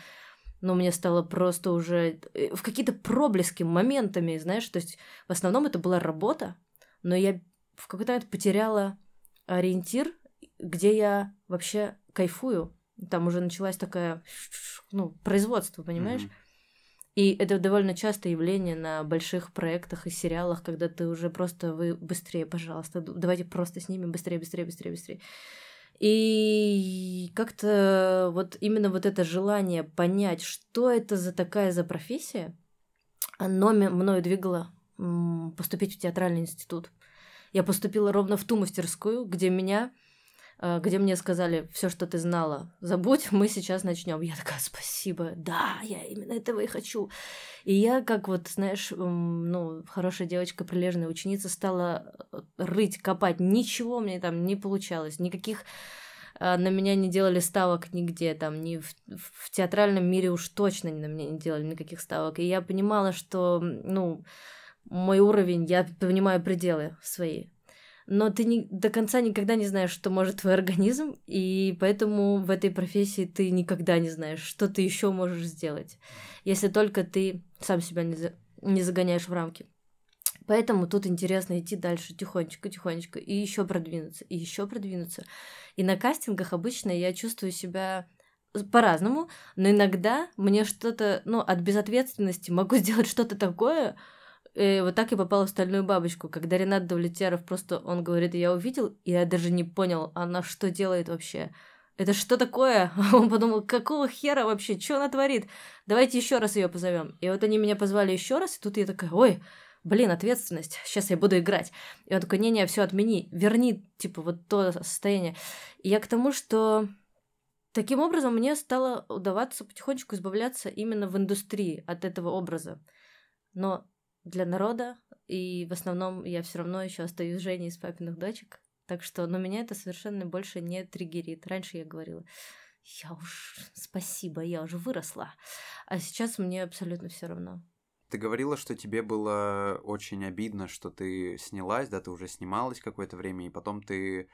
[SPEAKER 2] но мне стало просто уже э, в какие-то проблески моментами, знаешь, то есть в основном это была работа, но я в какой-то момент потеряла ориентир, где я вообще кайфую, там уже началась такая, ну, производство, понимаешь? Mm-hmm. И это довольно частое явление на больших проектах и сериалах, когда ты уже просто вы быстрее, пожалуйста, давайте просто снимем быстрее, быстрее, быстрее, быстрее. И как-то вот именно вот это желание понять, что это за такая за профессия, оно мною двигало поступить в театральный институт. Я поступила ровно в ту мастерскую, где меня где мне сказали, все, что ты знала, забудь, (laughs) мы сейчас начнем. Я такая, спасибо, да, я именно этого и хочу. И я, как вот, знаешь, ну, хорошая девочка, прилежная ученица, стала э, рыть, копать. Ничего мне там не получалось, никаких э, на меня не делали ставок нигде, там, ни в, в театральном мире уж точно на меня не делали никаких ставок. И я понимала, что, ну, мой уровень, я понимаю пределы свои но ты не, до конца никогда не знаешь, что может твой организм, и поэтому в этой профессии ты никогда не знаешь, что ты еще можешь сделать, если только ты сам себя не, за, не загоняешь в рамки. Поэтому тут интересно идти дальше тихонечко, тихонечко, и еще продвинуться, и еще продвинуться. И на кастингах обычно я чувствую себя по-разному, но иногда мне что-то, ну, от безответственности могу (laughs) сделать что-то такое, и вот так я попала в стальную бабочку, когда Ренат Давлетяров просто, он говорит, я увидел, и я даже не понял, она что делает вообще. Это что такое? (laughs) Он подумал, какого хера вообще, что она творит? Давайте еще раз ее позовем. И вот они меня позвали еще раз, и тут я такая, ой, блин, ответственность, сейчас я буду играть. И он такой, не-не, все отмени, верни, типа, вот то состояние. И я к тому, что таким образом мне стало удаваться потихонечку избавляться именно в индустрии от этого образа. Но для народа, и в основном я все равно еще остаюсь Женей из папиных дочек. Так что, но меня это совершенно больше не триггерит. Раньше я говорила, я уж спасибо, я уже выросла. А сейчас мне абсолютно все равно.
[SPEAKER 1] Ты говорила, что тебе было очень обидно, что ты снялась, да, ты уже снималась какое-то время, и потом ты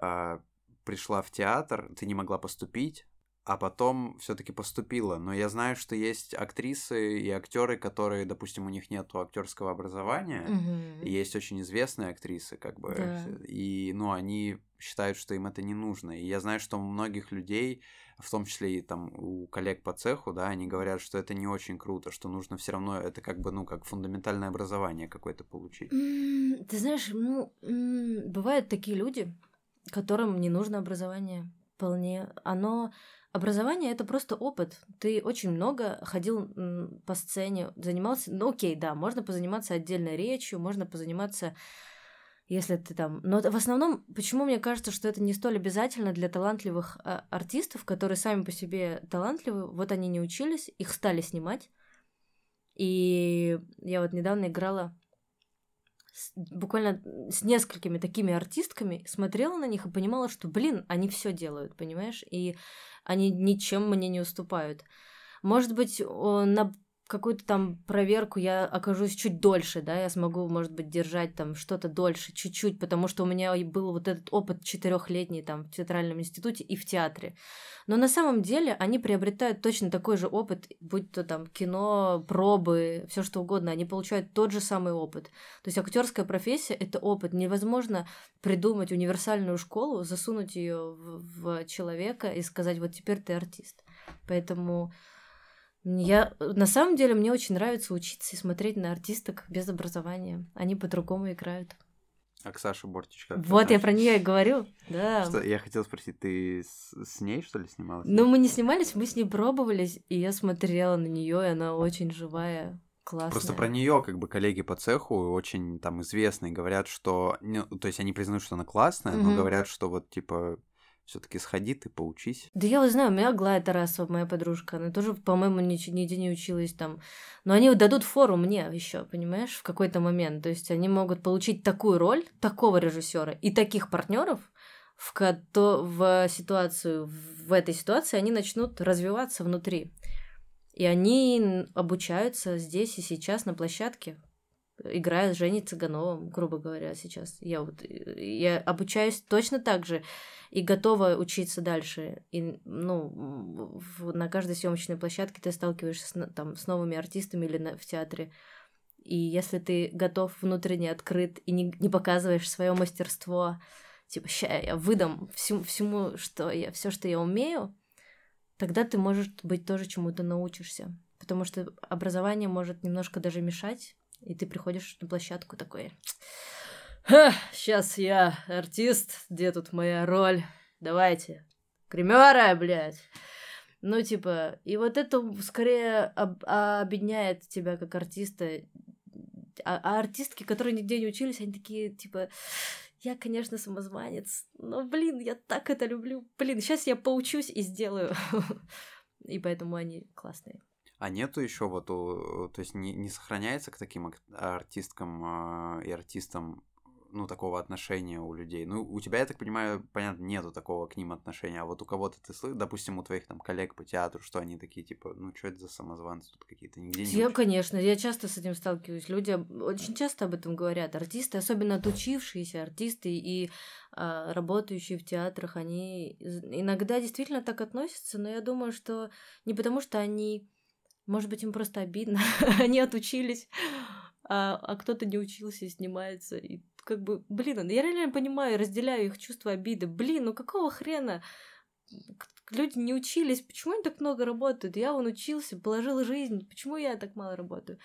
[SPEAKER 1] э, пришла в театр, ты не могла поступить, а потом все-таки поступила. Но я знаю, что есть актрисы и актеры, которые, допустим, у них нет актерского образования,
[SPEAKER 2] Мгм.
[SPEAKER 1] и есть очень известные актрисы, как бы,
[SPEAKER 2] Да.
[SPEAKER 1] и, ну, они считают, что им это не нужно. И я знаю, что у многих людей, в том числе и там у коллег по цеху, да, они говорят, что это не очень круто, что нужно все равно, это как бы, ну, как фундаментальное образование какое-то получить.
[SPEAKER 2] М, Ты знаешь, ну, м, бывают такие люди, которым не нужно образование вполне. Оно образование это просто опыт. Ты очень много ходил по сцене, занимался. Ну, окей, да, можно позаниматься отдельной речью, можно позаниматься, если ты там. Но в основном, почему мне кажется, что это не столь обязательно для талантливых а, артистов, которые сами по себе талантливы, вот они не учились, их стали снимать. И я вот недавно играла с- буквально с несколькими такими артистками, смотрела на них и понимала, что, блин, они все делают, понимаешь? И они ничем мне не уступают. Может быть, на какую-то там проверку я окажусь чуть дольше, да, я смогу, может быть, держать там что-то дольше, чуть-чуть, потому что у меня и был вот этот опыт четырехлетний там в театральном институте и в театре. Но на самом деле они приобретают точно такой же опыт, будь то там кино, пробы, все что угодно, они получают тот же самый опыт. То есть актерская профессия это опыт. Невозможно придумать универсальную школу, засунуть ее в, в человека и сказать, вот теперь ты артист. Поэтому я на самом деле мне очень нравится учиться и смотреть на артисток без образования. Они по-другому играют.
[SPEAKER 1] А к Саше Бортич как
[SPEAKER 2] Вот я про нее и говорю. Да.
[SPEAKER 1] Что, я хотел спросить, ты с, с ней, что ли, снималась?
[SPEAKER 2] Ну, мы не снимались, мы с ней пробовались, и я смотрела на нее, и она очень живая, классная.
[SPEAKER 1] Просто про нее, как бы, коллеги по цеху очень там известные говорят, что... Ну, то есть они признают, что она классная, но
[SPEAKER 2] Мгм.
[SPEAKER 1] говорят, что вот, типа, все-таки сходи, ты поучись.
[SPEAKER 2] Да я вот знаю, у меня Аглая Тарасова, моя подружка, она тоже, по-моему, нигде не училась там. Но они дадут фору мне еще, понимаешь, в какой-то момент. То есть они могут получить такую роль, такого режиссера и таких партнеров, в, кото- в ситуацию, в этой ситуации они начнут развиваться внутри. И они обучаются здесь и сейчас на площадке, играя с Женей Цыгановым, грубо говоря, сейчас. Я вот я обучаюсь точно так же и готова учиться дальше. И, ну, в- на каждой съемочной площадке ты сталкиваешься с, там, с новыми артистами или на- в театре. И если ты готов внутренне открыт и не, не показываешь свое мастерство, типа, ща я выдам всему, всему что я, все, что я умею, тогда ты, может быть, тоже чему-то научишься. Потому что образование может немножко даже мешать, и ты приходишь на площадку такой, сейчас я артист, где тут моя роль? Давайте. Гримера, блядь. Ну, типа, и вот это скорее об- обедняет тебя как артиста. А, а артистки, которые нигде не учились, они такие, типа, я, конечно, самозванец, но, блин, я так это люблю. Блин, сейчас я поучусь и сделаю. (laughs) И поэтому они классные.
[SPEAKER 1] А нету еще вот, то есть не, не сохраняется к таким ак- артисткам а, и артистам, ну, такого отношения у людей? Ну, у тебя, я так понимаю, понятно, нету такого к ним отношения, а вот у кого-то ты слышишь, допустим, у твоих там коллег по театру, что они такие, типа, ну, что это за самозванцы тут какие-то, нигде не
[SPEAKER 2] Я,
[SPEAKER 1] учат?»
[SPEAKER 2] конечно, я часто с этим сталкиваюсь. Люди очень часто об этом говорят. Артисты, особенно отучившиеся артисты и а, работающие в театрах, они иногда действительно так относятся, но я думаю, что не потому, что они, может быть, им просто обидно, (laughs) они отучились, а, а кто-то не учился и снимается. И как бы, блин, я реально понимаю, разделяю их чувство обиды. Блин, ну какого хрена? Люди не учились, почему они так много работают? Я вон учился, положил жизнь, почему я так мало работаю?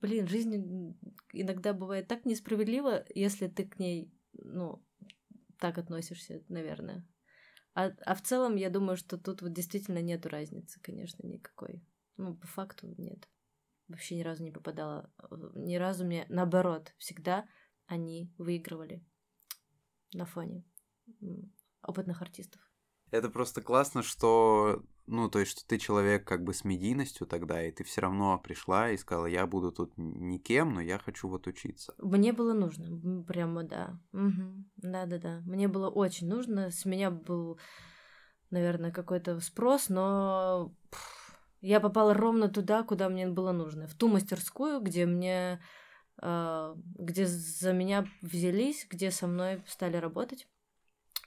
[SPEAKER 2] Блин, жизнь иногда бывает так несправедлива, если ты к ней, ну, так относишься, наверное. А, а в целом, я думаю, что тут вот действительно нету разницы, конечно, никакой. Ну, по факту нет. Вообще ни разу не попадала. э, Ни разу мне, наоборот, всегда они выигрывали на фоне опытных артистов.
[SPEAKER 1] Это просто классно, что, ну, то есть, что ты человек как бы с медийностью тогда, и ты все равно пришла и сказала, я буду тут никем, но я хочу вот учиться.
[SPEAKER 2] Мне было нужно, прямо да. Да, да, да. Мне было очень нужно. С меня был, наверное, какой-то спрос, но пф, Я попала ровно туда, куда мне было нужно. В ту мастерскую, где мне... Э, где за меня взялись, где со мной стали работать.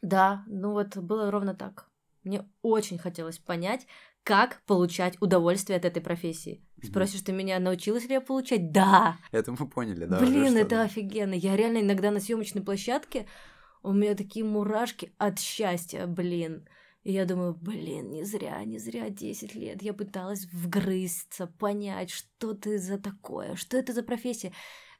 [SPEAKER 2] Да, ну вот было ровно так. Мне очень хотелось понять, как получать удовольствие от этой профессии. Спросишь, ты меня научилась ли я получать? Да!
[SPEAKER 1] Это мы поняли, да.
[SPEAKER 2] Блин, уже, это офигенно. Я реально иногда на съемочной площадке у меня такие мурашки от счастья, блин. И я думаю, блин, не зря, не зря 10 лет. Я пыталась вгрызться, понять, что ты за такое, что это за профессия.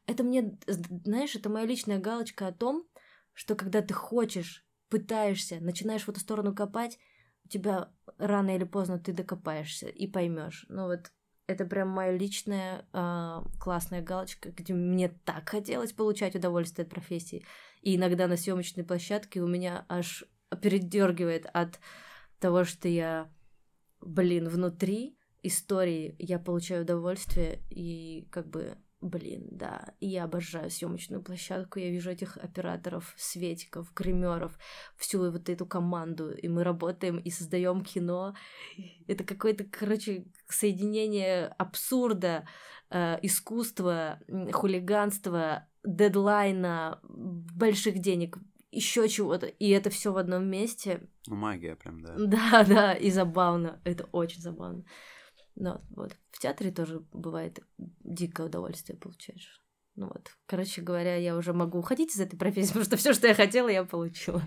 [SPEAKER 2] Это мне, знаешь, это моя личная галочка о том, что когда ты хочешь, пытаешься, начинаешь в эту сторону копать, у тебя рано или поздно ты докопаешься и поймешь. Ну вот это прям моя личная э, классная галочка, где мне так хотелось получать удовольствие от профессии. И иногда на съемочной площадке у меня аж передергивает от того, что я, блин, внутри истории я получаю удовольствие и как бы Блин, да, я обожаю съемочную площадку, я вижу этих операторов, светиков, гримеров, всю вот эту команду, и мы работаем и создаем кино. (laughs) Это какое-то, короче, соединение абсурда, э, искусства, хулиганства, дедлайна, больших денег, еще чего-то, и это все в одном месте.
[SPEAKER 1] Ну, магия прям, да. (laughs)
[SPEAKER 2] Да, да, и забавно, это очень забавно. Ну, вот. В театре тоже бывает дикое удовольствие получаешь. Ну вот. Короче говоря, я уже могу уходить из этой профессии, (laughs) потому что все, что я хотела, я получила.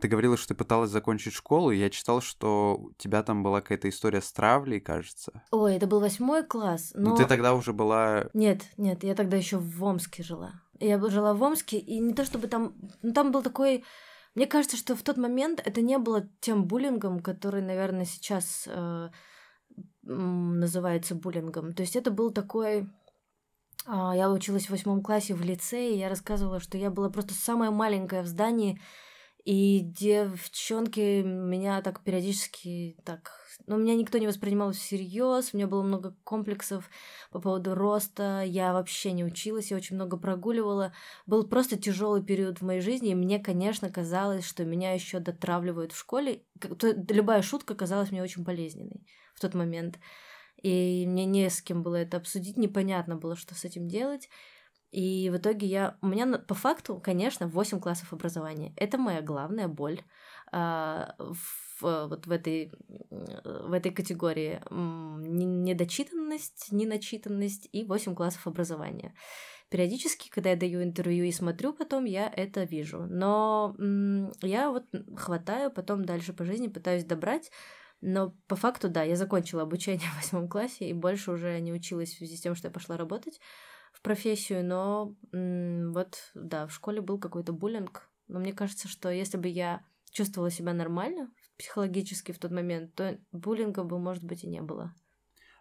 [SPEAKER 1] Ты говорила, что ты пыталась закончить школу, и я читал, что у тебя там была какая-то история с травлей, кажется.
[SPEAKER 2] Ой, это был восьмой класс.
[SPEAKER 1] Но... Ну ты тогда уже была.
[SPEAKER 2] Нет, нет, я тогда еще в Омске жила. Я жила в Омске, и не то чтобы там. Ну, там был такой. Мне кажется, что в тот момент это не было тем буллингом, который, наверное, сейчас э, называется буллингом. То есть это был такой... А, я училась в восьмом классе в лицее, и я рассказывала, что я была просто самая маленькая в здании, и девчонки меня так периодически так... Ну, меня никто не воспринимал всерьез, у меня было много комплексов по поводу роста, я вообще не училась, я очень много прогуливала. Был просто тяжелый период в моей жизни, и мне, конечно, казалось, что меня еще дотравливают в школе. Любая шутка казалась мне очень болезненной в тот момент. И мне не с кем было это обсудить, непонятно было, что с этим делать. И в итоге я... У меня по факту, конечно, 8 классов образования. Это моя главная боль в, вот в этой, в этой категории. Недочитанность, неначитанность и 8 классов образования. Периодически, когда я даю интервью и смотрю потом, я это вижу. Но я вот хватаю, потом дальше по жизни пытаюсь добрать но по факту, да, я закончила обучение в восьмом классе и больше уже не училась в связи с тем, что я пошла работать в профессию, но вот, да, в школе был какой-то буллинг. Но мне кажется, что если бы я чувствовала себя нормально психологически в тот момент, то буллинга бы, может быть, и не было.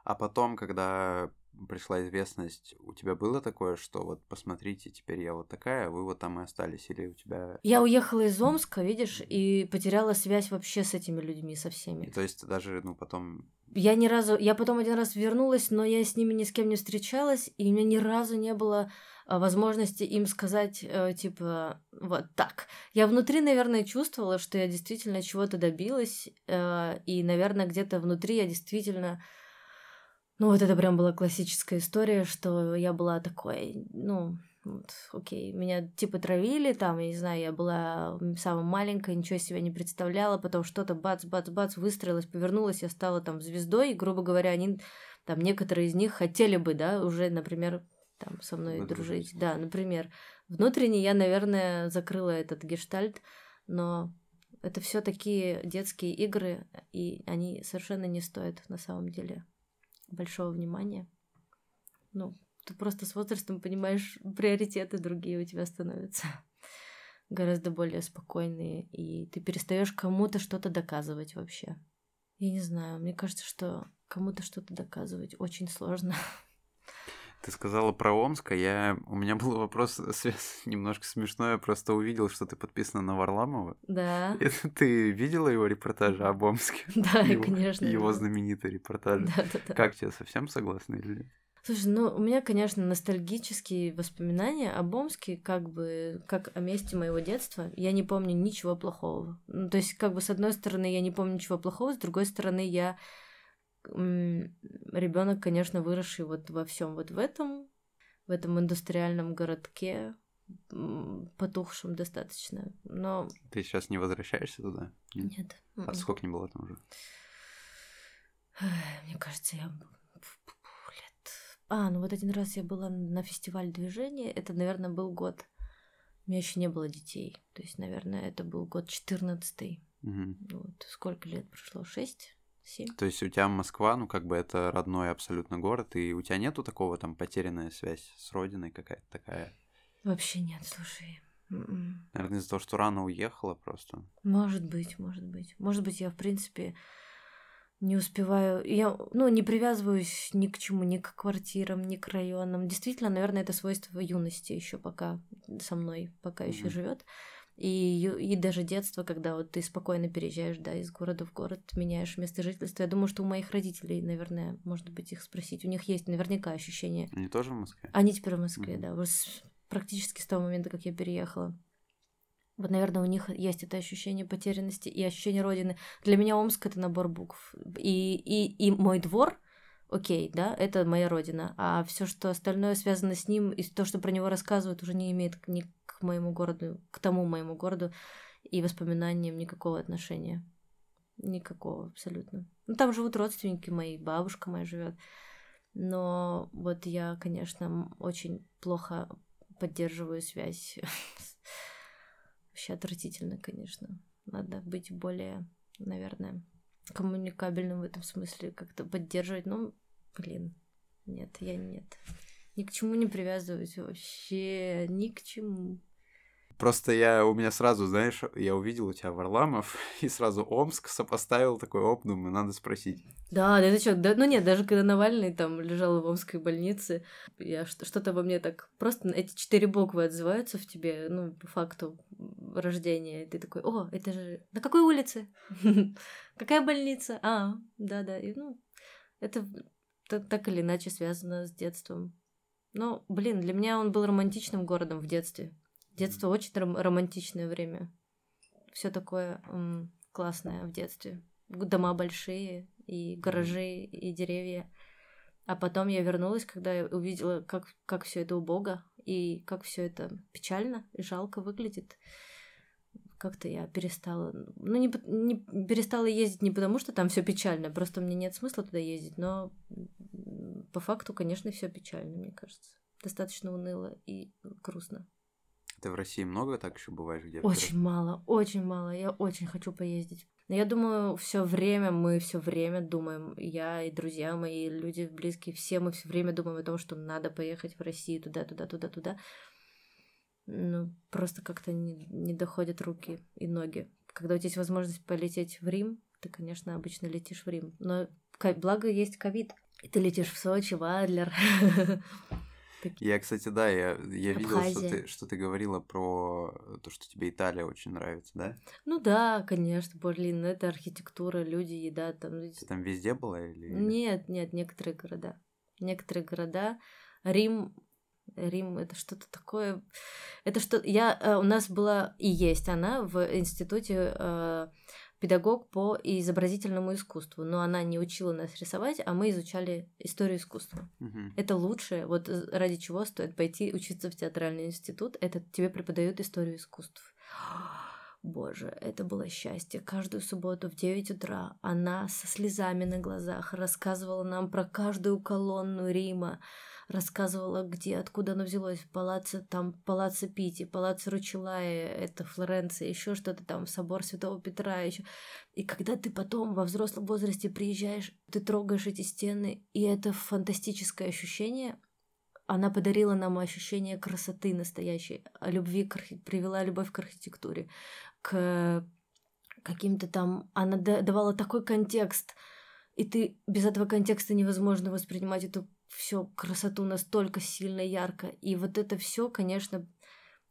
[SPEAKER 1] А потом, когда пришла известность, у тебя было такое, что вот посмотрите, теперь я вот такая, а вы вот там и остались, или у тебя...
[SPEAKER 2] Я уехала из Омска, видишь, и потеряла связь вообще с этими людьми, со всеми.
[SPEAKER 1] И, то есть даже, ну, потом...
[SPEAKER 2] Я ни разу... Я потом один раз вернулась, но я с ними ни с кем не встречалась, и у меня ни разу не было а, возможности им сказать, э, типа, вот так. Я внутри, наверное, чувствовала, что я действительно чего-то добилась, э, и, наверное, где-то внутри я действительно ну, вот это прям была классическая история, что я была такой, ну, вот, окей, меня типа травили, там, я не знаю, я была самая маленькая, ничего себе не представляла, потом что-то бац-бац-бац выстроилась, повернулась, я стала там звездой, и, грубо говоря, они, там, некоторые из них хотели бы, да, уже, например, там, со мной дружить. Да, например. Внутренне я, наверное, закрыла этот гештальт, но это все такие детские игры, и они совершенно не стоят на самом деле большого внимания. Ну, ты просто с возрастом понимаешь, приоритеты другие у тебя становятся (laughs) гораздо более спокойные, и ты перестаешь кому-то что-то доказывать вообще. Я не знаю, мне кажется, что кому-то что-то доказывать очень сложно. (laughs)
[SPEAKER 1] Ты сказала про Омск, а я... у меня был вопрос (laughs) немножко смешной, я просто увидел, что ты подписана на Варламова.
[SPEAKER 2] Да. (laughs)
[SPEAKER 1] Это ты видела его репортажи об Омске? (laughs)
[SPEAKER 2] Да, его, конечно.
[SPEAKER 1] Его знаменитый репортаж. Да, да, да. Как тебе, совсем согласна или нет?
[SPEAKER 2] Слушай, ну у меня, конечно, ностальгические воспоминания об Омске, как бы как о месте моего детства. Я не помню ничего плохого. Ну, то есть, как бы с одной стороны, я не помню ничего плохого, с другой стороны, я ребенок, конечно, выросший вот во всем вот в этом, в этом индустриальном городке, потухшем достаточно, но...
[SPEAKER 1] Ты сейчас не возвращаешься туда?
[SPEAKER 2] Нет. Нет.
[SPEAKER 1] А м-м. сколько не было там уже?
[SPEAKER 2] Мне кажется, я лет... А, ну вот один раз я была на фестивале движения, это, наверное, был год. У меня еще не было детей. То есть, наверное, это был год 14
[SPEAKER 1] Угу.
[SPEAKER 2] Вот сколько лет прошло? Шесть? Семь?
[SPEAKER 1] То есть у тебя Москва, ну как бы это родной абсолютно город, и у тебя нету такого там потерянная связь с родиной какая-то такая?
[SPEAKER 2] Вообще нет, слушай.
[SPEAKER 1] М-м. Наверное, из-за того, что рано уехала просто.
[SPEAKER 2] Может быть, может быть. Может быть, я, в принципе, не успеваю. Я, ну, не привязываюсь ни к чему, ни к квартирам, ни к районам. Действительно, наверное, это свойство юности еще пока со мной, пока mm-hmm. еще живет. И, и даже детство, когда вот ты спокойно переезжаешь, да, из города в город, меняешь место жительства. Я думаю, что у моих родителей, наверное, может быть, их спросить. У них есть наверняка ощущение.
[SPEAKER 1] Они тоже в Москве?
[SPEAKER 2] Они теперь в Москве, mm-hmm. да. Практически с того момента, как я переехала. Вот, наверное, у них есть это ощущение потерянности и ощущение родины. Для меня Омск это набор букв. И, и, и мой двор, окей, да, это моя родина. А все, что остальное связано с ним, и то, что про него рассказывают, уже не имеет ни к моему городу, к тому моему городу и воспоминаниям никакого отношения. Никакого абсолютно. Ну, там живут родственники мои, бабушка моя живет. Но вот я, конечно, очень плохо поддерживаю связь (laughs) Вообще отвратительно, конечно. Надо быть более, наверное, коммуникабельным в этом смысле, как-то поддерживать. Ну, блин, нет, я нет. Ни к чему не привязываюсь вообще, ни к чему.
[SPEAKER 1] Просто я, у меня сразу, знаешь, я увидел у тебя Варламов, (laughs) и сразу Омск сопоставил такой оп, думаю, надо спросить.
[SPEAKER 2] Да, да это что, да, ну нет, даже когда Навальный там лежал в Омской больнице, я что-то во мне так, просто эти четыре буквы отзываются в тебе, ну, по факту рождения, и ты такой, о, это же, на какой улице? (laughs) Какая больница? А, да-да, ну, это так или иначе связано с детством. Но, блин, для меня он был романтичным городом в детстве. Детство очень ром- романтичное время. Все такое м- классное в детстве. Дома большие, и гаражи, и деревья. А потом я вернулась, когда я увидела, как, как все это убого, и как все это печально и жалко выглядит. Как-то я перестала. Ну, не, не перестала ездить не потому, что там все печально, просто мне нет смысла туда ездить, но по факту, конечно, все печально, мне кажется. Достаточно уныло и грустно.
[SPEAKER 1] Ты в России много так еще бываешь где?
[SPEAKER 2] Очень мало, очень мало. Я очень хочу поездить. Но я думаю, все время мы все время думаем, я и друзья мои, люди близкие, все мы все время думаем о том, что надо поехать в Россию туда, туда, туда, туда. Ну, просто как-то не, не доходят руки и ноги. Когда у тебя есть возможность полететь в Рим, ты, конечно, обычно летишь в Рим. Но благо есть ковид. И ты летишь в Сочи, в Адлер. (laughs)
[SPEAKER 1] Я, кстати, да, я, я видел, что ты, что ты говорила про то, что тебе Италия очень нравится, да?
[SPEAKER 2] Ну да, конечно, блин, это архитектура, люди, еда там.
[SPEAKER 1] Ты там везде была или?
[SPEAKER 2] Нет, нет, некоторые города. Некоторые города. Рим Рим это что-то такое. Это что я э, у нас была и есть она в институте э, педагог по изобразительному искусству, но она не учила нас рисовать, а мы изучали историю искусства.
[SPEAKER 1] Угу.
[SPEAKER 2] Это лучшее, вот ради чего стоит пойти учиться в театральный институт, это тебе преподают историю искусств. (gasps) Боже, это было счастье. Каждую субботу в 9 утра она со слезами на глазах рассказывала нам про каждую колонну Рима, рассказывала, где, откуда оно взялось, в палаце, там, палаце Пити, палаце Ручелая, это Флоренция, еще что-то там, собор Святого Петра, еще. И когда ты потом во взрослом возрасте приезжаешь, ты трогаешь эти стены, и это фантастическое ощущение, она подарила нам ощущение красоты настоящей, любви, к архи... привела любовь к архитектуре, к каким-то там... Она давала такой контекст, и ты без этого контекста невозможно воспринимать эту всю красоту настолько сильно ярко. И вот это все, конечно,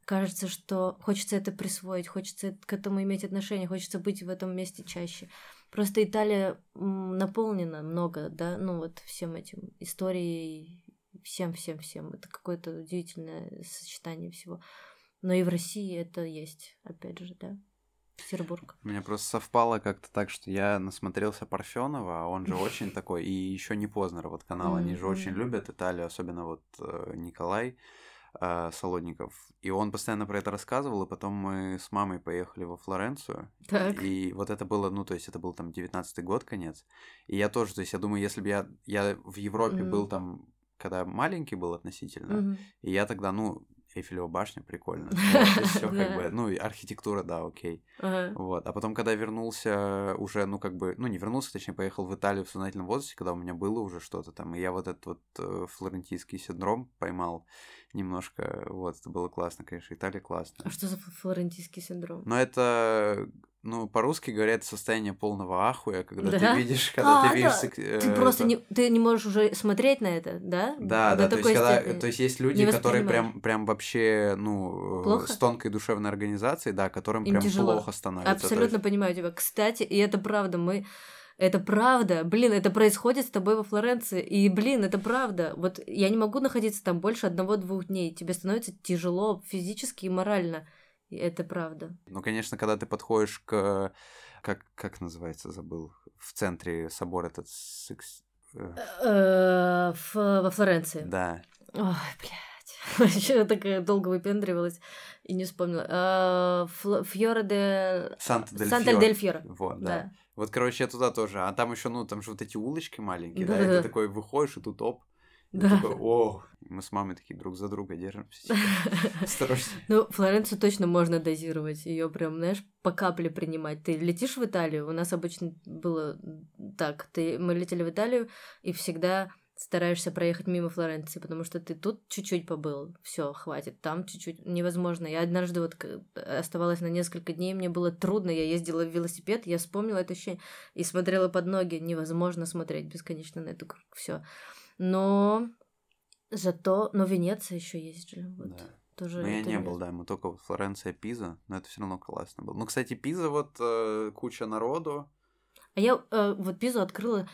[SPEAKER 2] кажется, что хочется это присвоить, хочется к этому иметь отношение, хочется быть в этом месте чаще. Просто Италия наполнена много, да, ну вот всем этим историей, всем-всем-всем. Это какое-то удивительное сочетание всего. Но и в России это есть, опять же, да. Петербург.
[SPEAKER 1] У меня просто совпало как-то так, что я насмотрелся Парфенова, а он же (laughs) очень такой, и еще не Познер, вот канал, они же очень любят Италию, особенно вот э, Николай э, Солодников. И он постоянно про это рассказывал, и потом мы с мамой поехали во Флоренцию.
[SPEAKER 2] Так.
[SPEAKER 1] И вот это было, ну, то есть это был там 19-й год, конец. И я тоже, то есть я думаю, если бы я, я в Европе был там, когда маленький был относительно,
[SPEAKER 2] Мгм.
[SPEAKER 1] и я тогда, ну, Эйфелева башня, прикольно. (laughs) Всё как бы, ну, архитектура, да, окей. Вот. А потом, когда вернулся уже, ну, как бы, ну, не вернулся, точнее, поехал в Италию в сознательном возрасте, когда у меня было уже что-то там, и я вот этот вот э, флорентийский синдром поймал немножко, вот, это было классно, конечно, Италия
[SPEAKER 2] А
[SPEAKER 1] классно.
[SPEAKER 2] что за флорентийский синдром?
[SPEAKER 1] Но это, ну, по-русски говорят состояние полного ахуя, когда
[SPEAKER 2] Да?
[SPEAKER 1] ты видишь, когда
[SPEAKER 2] А,
[SPEAKER 1] ты видишь...
[SPEAKER 2] да.
[SPEAKER 1] э,
[SPEAKER 2] Ты просто
[SPEAKER 1] это-
[SPEAKER 2] не, ты не можешь уже смотреть на это, да?
[SPEAKER 1] Да,
[SPEAKER 2] До
[SPEAKER 1] да, то есть, когда, то есть есть люди, которые прям, прям вообще, ну, э,
[SPEAKER 2] Плохо?
[SPEAKER 1] с тонкой душевной организацией, да, которым
[SPEAKER 2] Им
[SPEAKER 1] прям
[SPEAKER 2] тяжело.
[SPEAKER 1] плохо становится.
[SPEAKER 2] Абсолютно
[SPEAKER 1] есть-
[SPEAKER 2] понимаю тебя. Кстати, и это правда, мы... Это правда. Блин, это происходит с тобой во Флоренции. И, блин, это правда. Вот я не могу находиться там больше одного-двух дней. Тебе становится тяжело физически и морально. И это правда.
[SPEAKER 1] Ну, конечно, когда ты подходишь к... Как, как называется, забыл. В центре собор этот... Сикс- э,
[SPEAKER 2] Э, в- Во Флоренции.
[SPEAKER 1] Да.
[SPEAKER 2] Ой, блядь. (laughs) Вообще такая долго выпендривалась и не вспомнила. Э, Фьора де...
[SPEAKER 1] Санта-дель-Фьоре. Вот, да.
[SPEAKER 2] Да.
[SPEAKER 1] Вот, короче, я туда тоже. А там еще, ну, там же вот эти улочки маленькие, да, и
[SPEAKER 2] Да-да-да.
[SPEAKER 1] ты такой выходишь, и тут оп. И
[SPEAKER 2] Да.
[SPEAKER 1] такой, о, мы с мамой такие друг за друга держимся. (laughs) Осторожнее.
[SPEAKER 2] Ну, Флоренцию точно можно дозировать. Ее прям, знаешь, по капле принимать. Ты летишь в Италию, у нас обычно было так. Ты, мы летели в Италию, и всегда стараешься проехать мимо Флоренции, потому что ты тут чуть-чуть побыл, все, хватит, там чуть-чуть невозможно. Я однажды вот к- оставалась на несколько дней, мне было трудно, я ездила в велосипед, я вспомнила это ощущение и смотрела под ноги, невозможно смотреть бесконечно на эту все. Но зато, но Венеция еще есть же, вот.
[SPEAKER 1] Да.
[SPEAKER 2] Тоже
[SPEAKER 1] Но я не был, да, мы только Флоренция, Пиза, но это все равно классно было. Ну, кстати, Пиза вот э, куча народу.
[SPEAKER 2] А я э, вот Пизу открыла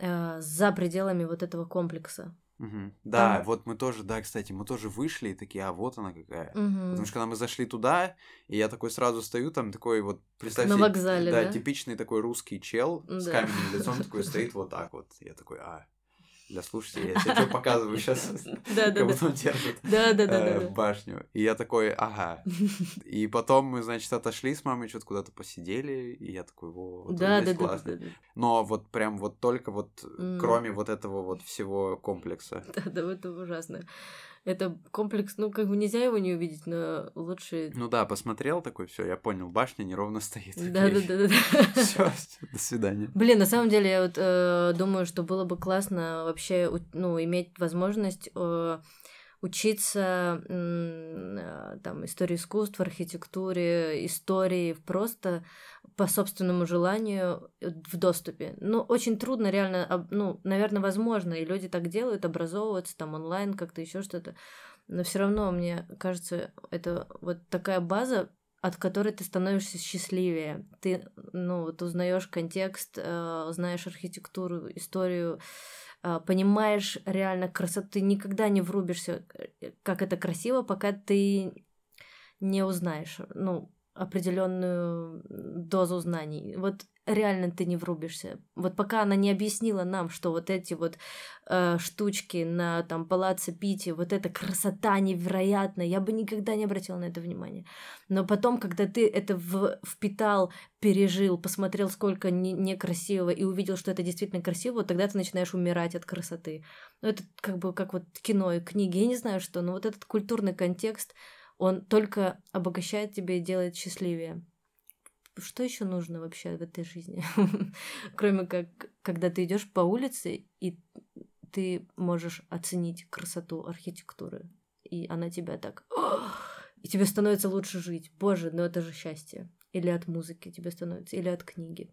[SPEAKER 2] э, за пределами вот этого комплекса.
[SPEAKER 1] Мгм. Да,
[SPEAKER 2] Там-
[SPEAKER 1] вот мы тоже, да, кстати, мы тоже вышли и такие, а вот она какая.
[SPEAKER 2] Мгм.
[SPEAKER 1] Потому что когда мы зашли туда, и я такой сразу стою, там такой вот, представь
[SPEAKER 2] На вокзале,
[SPEAKER 1] да,
[SPEAKER 2] да?
[SPEAKER 1] типичный такой русский чел с
[SPEAKER 2] Да.
[SPEAKER 1] каменным лицом (laughs) такой стоит вот так вот. Я такой, а, для слушателей, я тебе показываю сейчас, как будто он держит э, башню. И я такой, ага. И потом мы, значит, отошли с мамой, что-то куда-то посидели, и я такой, во, вот
[SPEAKER 2] да, да,
[SPEAKER 1] классно. Но вот прям вот только вот,
[SPEAKER 2] М.
[SPEAKER 1] кроме вот этого вот всего комплекса.
[SPEAKER 2] да, да, это ужасно. Это комплекс, ну, как бы нельзя его не увидеть, но лучше...
[SPEAKER 1] Ну да, посмотрел такой, все, я понял, башня неровно (laughs) стоит.
[SPEAKER 2] Да, да, да, да, да.
[SPEAKER 1] Все, до свидания.
[SPEAKER 2] Блин, на самом деле, я вот э, думаю, что было бы классно вообще, ну, иметь возможность э, учиться э, там истории искусств, архитектуре, истории просто по собственному желанию э, в доступе. Ну, очень трудно реально, ну, наверное, возможно, и люди так делают, образовываются там онлайн, как-то еще что-то. Но все равно, мне кажется, это вот такая база, от которой ты становишься счастливее. Ты, ну, вот узнаешь контекст, э, знаешь архитектуру, историю, понимаешь реально красоту. Ты никогда не врубишься, э, как это красиво, пока ты не узнаешь, ну, определенную дозу знаний. Вот реально ты не врубишься. Вот пока она не объяснила нам, что вот эти вот э, штучки на там палаце Пити, вот эта красота невероятная, я бы никогда не обратила на это внимание. Но потом, когда ты это в- впитал, пережил, посмотрел, сколько не- некрасивого, и увидел, что это действительно красиво, вот тогда ты начинаешь умирать от красоты. Ну, это как бы как вот кино и книги, я не знаю что, но вот этот культурный контекст, он только обогащает тебя и делает счастливее. Что еще нужно вообще в этой жизни? (laughs) Кроме как, когда ты идешь по улице, и ты можешь оценить красоту архитектуры. И она тебя так... (gasps) И тебе становится лучше жить. Боже, ну это же счастье. Или от музыки тебе становится, или от книги.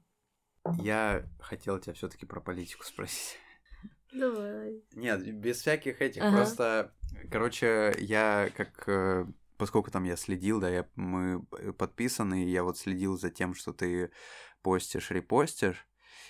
[SPEAKER 1] Я хотел тебя все-таки про политику спросить. (laughs)
[SPEAKER 2] Давай.
[SPEAKER 1] Нет, без всяких этих,
[SPEAKER 2] Ага.
[SPEAKER 1] просто, короче, я как, э, поскольку там я следил, да, я, мы подписаны, и я вот следил за тем, что ты постишь, репостишь,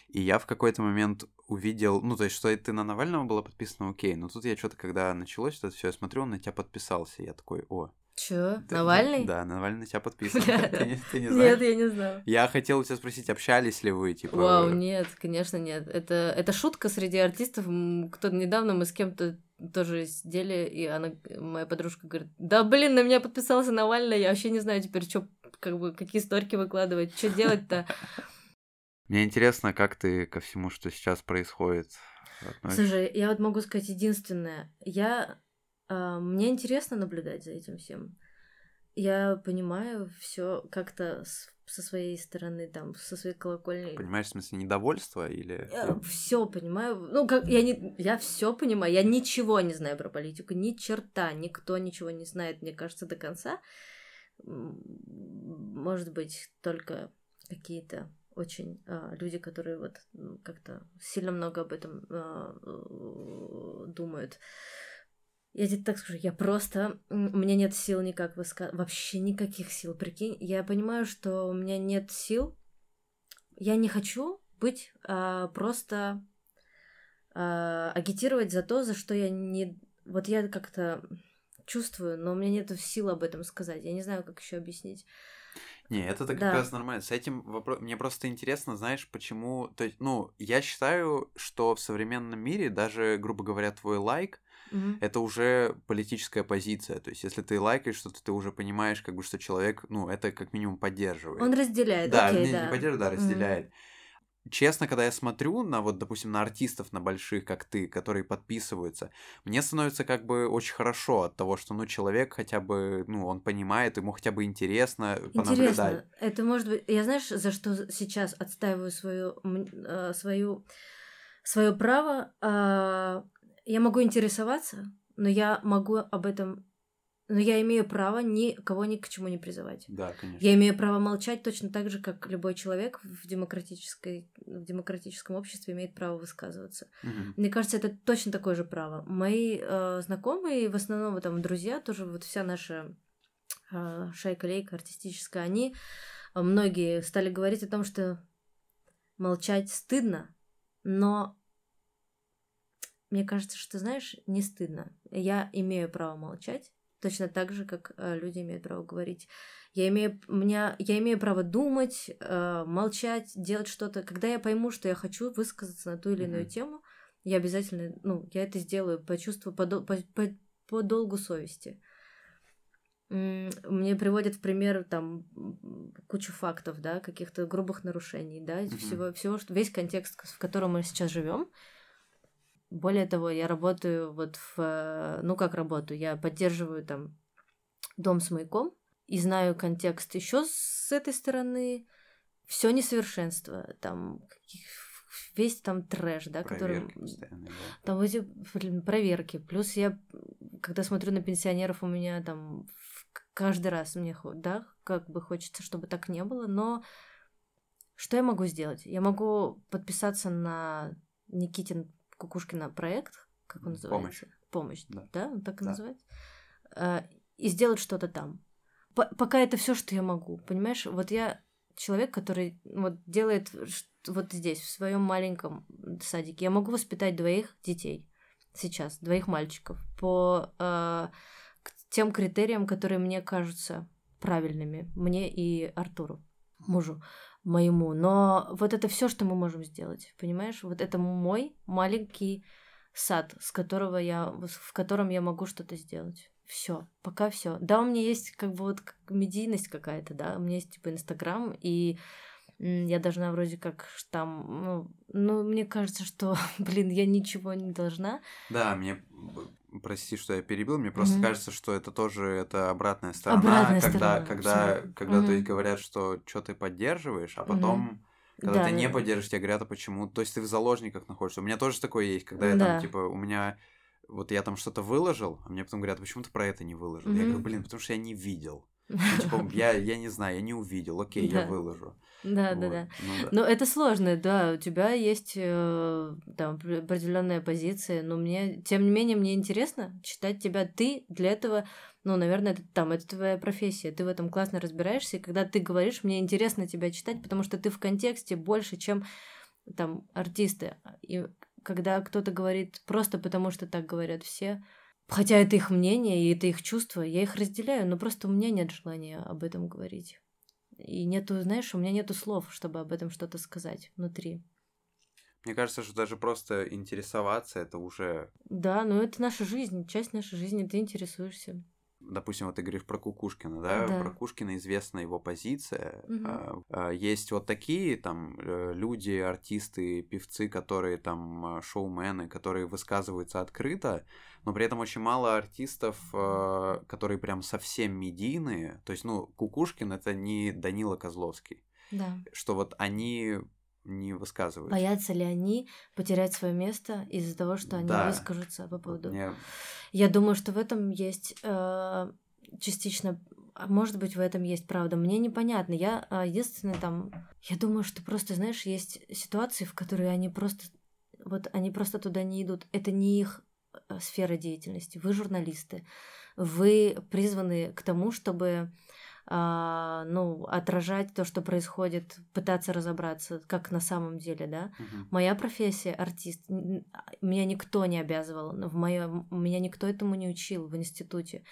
[SPEAKER 1] и я в какой-то момент увидел, ну, то есть, что ты на Навального была подписана, окей, но тут я что-то, когда началось это все, я смотрю, он на тебя подписался, я такой, о,
[SPEAKER 2] Чё? Навальный?
[SPEAKER 1] Да, Навальный на тебя (laughs) подписан. Ты не- ты не (laughs)
[SPEAKER 2] Нет,
[SPEAKER 1] знаешь?
[SPEAKER 2] я не знала.
[SPEAKER 1] Я хотел у тебя спросить, общались ли вы, типа...
[SPEAKER 2] Вау, нет, конечно, нет. Это, это шутка среди артистов. Кто-то недавно мы с кем-то тоже сидели, и она, моя подружка говорит, да блин, на меня подписался Навальный, я вообще не знаю теперь, что, как бы, какие сторики выкладывать, что делать-то. (laughs)
[SPEAKER 1] Мне интересно, как ты ко всему, что сейчас происходит, относишься?
[SPEAKER 2] Слушай, я вот могу сказать единственное. Я... а, мне интересно наблюдать за этим всем. Я понимаю все как-то с- со своей стороны, там, со своей колокольни.
[SPEAKER 1] Понимаешь, в смысле, недовольство или...
[SPEAKER 2] все понимаю. Ну, как я не. Я все понимаю. Я ничего не знаю про политику. Ни черта. Никто ничего не знает, мне кажется, до конца. Может быть, только какие-то очень а, люди, которые вот как-то сильно много об этом э, думают. Я тебе так скажу, я просто... У меня нет сил никак высказывать. Вообще никаких сил. Прикинь, я понимаю, что у меня нет сил. Я не хочу быть а, просто а, агитировать за то, за что я не... Вот я как-то чувствую, но у меня нет сил об этом сказать. Я не знаю, как еще объяснить.
[SPEAKER 1] Не, это как
[SPEAKER 2] Да.
[SPEAKER 1] раз нормально. С этим вопро- мне просто интересно, знаешь, почему... То есть, ну, я считаю, что в современном мире даже, грубо говоря, твой лайк
[SPEAKER 2] Мгм.
[SPEAKER 1] это уже политическая позиция. То есть, если ты лайкаешь что-то, ты уже понимаешь, как бы, что человек, ну, это как минимум поддерживает.
[SPEAKER 2] Он разделяет,
[SPEAKER 1] Да,
[SPEAKER 2] окей,
[SPEAKER 1] не,
[SPEAKER 2] да.
[SPEAKER 1] не поддерживает, да, разделяет. Честно, когда я смотрю на вот, допустим, на артистов, на больших, как ты, которые подписываются, мне становится как бы очень хорошо от того, что, ну, человек хотя бы, ну, он понимает, ему хотя бы интересно понаблюдать.
[SPEAKER 2] Интересно, это может быть... Я знаешь, за что сейчас отстаиваю свою, э, свою, свое право? Я могу интересоваться, но я могу об этом... Но я имею право никого ни к чему не призывать.
[SPEAKER 1] Да, конечно.
[SPEAKER 2] Я имею право молчать точно так же, как любой человек в, демократической, в демократическом обществе имеет право высказываться.
[SPEAKER 1] Мгм.
[SPEAKER 2] Мне кажется, это точно такое же право. Мои э, знакомые, в основном там друзья, тоже вот вся наша э, шайка-лейка артистическая, они э, многие стали говорить о том, что молчать стыдно, но мне кажется, что, знаешь, не стыдно. Я имею право молчать, точно так же, как э, люди имеют право говорить. Я имею, у меня, я имею право думать, э, молчать, делать что-то. Когда я пойму, что я хочу высказаться на ту или иную
[SPEAKER 1] Мгм.
[SPEAKER 2] тему, я обязательно, ну, я это сделаю по чувству, по, по, по- по долгу совести. Мне приводят в пример там кучу фактов, да, каких-то грубых нарушений, да,
[SPEAKER 1] Мгм.
[SPEAKER 2] всего, всего, что весь контекст, в котором мы сейчас живем. Более того, я работаю вот в, э, ну как работаю, я поддерживаю там дом с маяком и знаю контекст еще с этой стороны. Все несовершенство, там каких- весь там трэш, да, который
[SPEAKER 1] Проверки да.
[SPEAKER 2] там эти блин, проверки. Плюс я, когда смотрю на пенсионеров, у меня там каждый раз мне, да, как бы хочется, чтобы так не было, но что я могу сделать? Я могу подписаться на Никитин Кукушкина проект, как он
[SPEAKER 1] Помощь.
[SPEAKER 2] называется? Помощь.
[SPEAKER 1] Да.
[SPEAKER 2] Да, он так и
[SPEAKER 1] Да.
[SPEAKER 2] называется. А, И сделать что-то там. По- Пока это все, что я могу, понимаешь? Вот я человек, который вот делает вот здесь, в своем маленьком садике. Я могу воспитать двоих детей сейчас, двоих мальчиков, по э, тем критериям, которые мне кажутся правильными, мне и Артуру, мужу моему. Но вот это все, что мы можем сделать, понимаешь? Вот это мой маленький сад, с которого я, в котором я могу что-то сделать. Все, пока все. Да, у меня есть как бы вот медийность какая-то, да, у меня есть типа Инстаграм, и я должна вроде как там, ну, ну, мне кажется, что, (laughs) блин, я ничего не должна.
[SPEAKER 1] Да, мне, прости, что я перебил, мне просто
[SPEAKER 2] Мгм.
[SPEAKER 1] кажется, что это тоже это обратная сторона,
[SPEAKER 2] Обратная
[SPEAKER 1] когда,
[SPEAKER 2] сторона,
[SPEAKER 1] когда,
[SPEAKER 2] абсолютно.
[SPEAKER 1] когда
[SPEAKER 2] Мгм.
[SPEAKER 1] есть говорят, что что ты поддерживаешь, а потом, когда
[SPEAKER 2] Да,
[SPEAKER 1] ты не поддерживаешь, тебе говорят, а почему, то есть ты в заложниках находишься. У меня тоже такое есть, когда я
[SPEAKER 2] Да.
[SPEAKER 1] там, типа, у меня, вот я там что-то выложил, а мне потом говорят, «А почему ты про это не выложил? Я говорю, блин, потому что я не видел. Ну, (laughs) типа, я, я не знаю, я не увидел, окей, я
[SPEAKER 2] Да.
[SPEAKER 1] выложу.
[SPEAKER 2] Да, да,
[SPEAKER 1] Вот,
[SPEAKER 2] да.
[SPEAKER 1] ну да.
[SPEAKER 2] Ну, это сложно, да, у тебя есть э, там определенная позиция, но мне, тем не менее, мне интересно читать тебя. Ты для этого, ну, наверное, это там, это твоя профессия, ты в этом классно разбираешься, и когда ты говоришь, мне интересно тебя читать, потому что ты в контексте больше, чем там артисты. И когда кто-то говорит просто потому, что так говорят все, Хотя это их мнение и это их чувства, я их разделяю, но просто у меня нет желания об этом говорить. И нету, знаешь, у меня нету слов, чтобы об этом что-то сказать внутри.
[SPEAKER 1] Мне кажется, что даже просто интересоваться это уже...
[SPEAKER 2] Да, но это наша жизнь, часть нашей жизни, ты интересуешься
[SPEAKER 1] допустим, вот ты говоришь про Кукушкина, да, да. про Кукушкина известна его позиция. Угу. А, есть вот такие там э, люди, артисты, певцы, которые там а, шоумены, которые высказываются открыто, но при этом очень мало артистов, которые прям совсем медийные. То есть, ну, Кукушкин это не Данила Козловский.
[SPEAKER 2] Да.
[SPEAKER 1] Что вот они не высказываются.
[SPEAKER 2] Боятся ли они потерять свое место из-за того, что они да. выскажутся по поводу...
[SPEAKER 1] Мне...
[SPEAKER 2] Я думаю, что в этом есть э, частично... А может быть, в этом есть правда. Мне непонятно. Я э, единственное там... Я думаю, что просто, знаешь, есть ситуации, в которые они просто... Вот они просто туда не идут. Это не их э, сфера деятельности. Вы журналисты. Вы призваны к тому, чтобы а, ну, отражать то, что происходит, пытаться разобраться, как на самом деле, да.
[SPEAKER 1] Uh-huh.
[SPEAKER 2] Моя профессия артист, меня никто не обязывал, в моё, меня никто этому не учил в институте.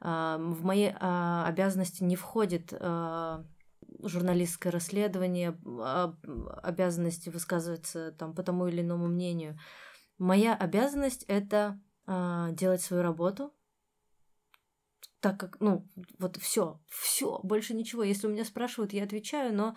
[SPEAKER 2] А, в мои а, обязанности не входит а, журналистское расследование, а, обязанности высказываться там по тому или иному мнению. Моя обязанность это а, делать свою работу, так как, ну, вот все, все, больше ничего. Если у меня спрашивают, я отвечаю, но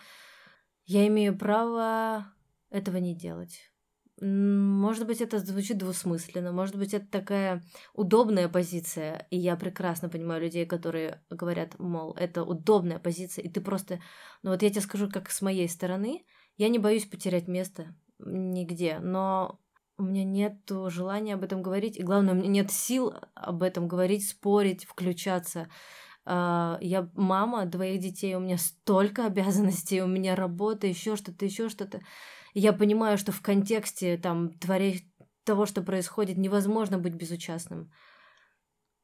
[SPEAKER 2] я имею право этого не делать. Может быть, это звучит двусмысленно, может быть, это такая удобная позиция, и я прекрасно понимаю людей, которые говорят, мол, это удобная позиция, и ты просто... Ну вот я тебе скажу, как с моей стороны, я не боюсь потерять место нигде, но у меня нет желания об этом говорить, и главное, у меня нет сил об этом говорить, спорить, включаться. А, я мама двоих детей, у меня столько обязанностей, у меня работа, еще что-то, еще что-то. Я понимаю, что в контексте там творей того, что происходит, невозможно быть безучастным.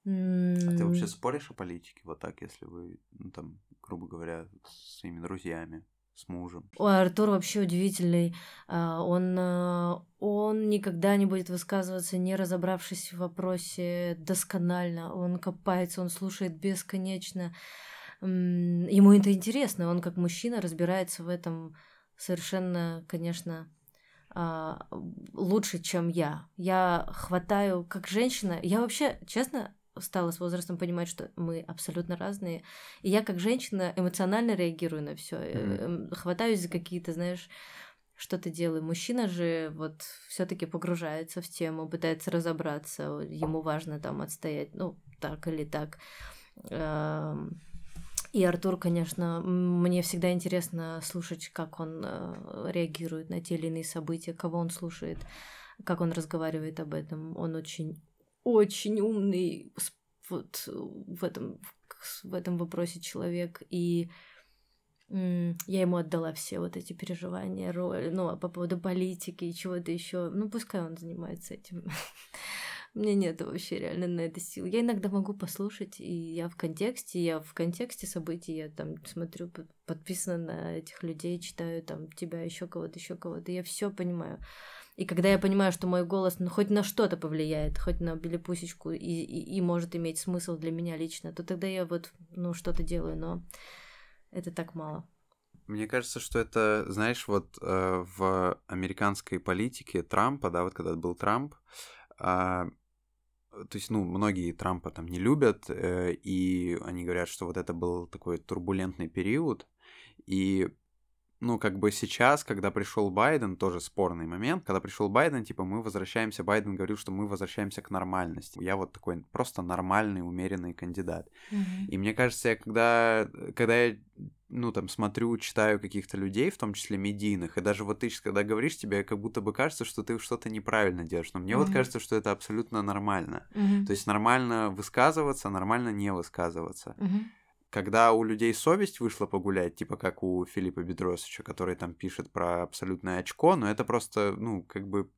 [SPEAKER 1] А ты вообще споришь о политике вот так, если вы, ну, там, грубо говоря, с своими друзьями? С мужем.
[SPEAKER 2] Ой, Артур вообще удивительный. А, он, э, он никогда не будет высказываться, не разобравшись в вопросе досконально. Он копается, он слушает бесконечно. Ему это интересно. Он как мужчина разбирается в этом совершенно, конечно, а, лучше, чем я. Я хватаю, как женщина, я вообще, честно, стала с возрастом понимать, что мы абсолютно разные. И я как женщина эмоционально реагирую на все, mm-hmm. хватаюсь за какие-то, знаешь, что-то делаю. Мужчина же вот все-таки погружается в тему, пытается разобраться, ему важно там отстоять, ну так или так. И Артур, конечно, мне всегда интересно слушать, как он э, реагирует на те или иные события, кого он слушает, как он разговаривает об этом. Он очень очень умный вот в этом, в этом вопросе человек, и я ему отдала все вот эти переживания, роли, ну, а по поводу политики и чего-то еще. Ну, пускай он занимается этим. (laughs) Мне нет вообще реально на это сил. Я иногда могу послушать, и я в контексте, я в контексте событий, я там смотрю, подписана на этих людей, читаю там тебя, еще кого-то, еще кого-то, я все понимаю. И когда я понимаю, что мой голос ну, хоть на что-то повлияет, хоть на белепусечку и, и, и может иметь смысл для меня лично, то тогда я вот, ну, что-то делаю, но это так мало.
[SPEAKER 1] Мне кажется, что это, знаешь, вот э, в американской политике Трампа, да, вот когда был Трамп, э, то есть, ну, многие Трампа там не любят, э, и они говорят, что вот это был такой турбулентный период, и ну, как бы сейчас, когда пришел Байден, тоже спорный момент, когда пришел Байден, типа, мы возвращаемся, Байден говорил, что мы возвращаемся к нормальности. Я вот такой просто нормальный, умеренный кандидат.
[SPEAKER 2] Mm-hmm.
[SPEAKER 1] И мне кажется, я когда, когда я, ну, там, смотрю, читаю каких-то людей, в том числе медийных, и даже вот ты сейчас, когда говоришь, тебе как будто бы кажется, что ты что-то неправильно делаешь. Но мне mm-hmm. вот кажется, что это абсолютно нормально.
[SPEAKER 2] Mm-hmm.
[SPEAKER 1] То есть нормально высказываться, нормально не высказываться.
[SPEAKER 2] Mm-hmm
[SPEAKER 1] когда у людей совесть вышла погулять, типа как у Филиппа Бедросовича, который там пишет про абсолютное очко, но это просто, ну, как бы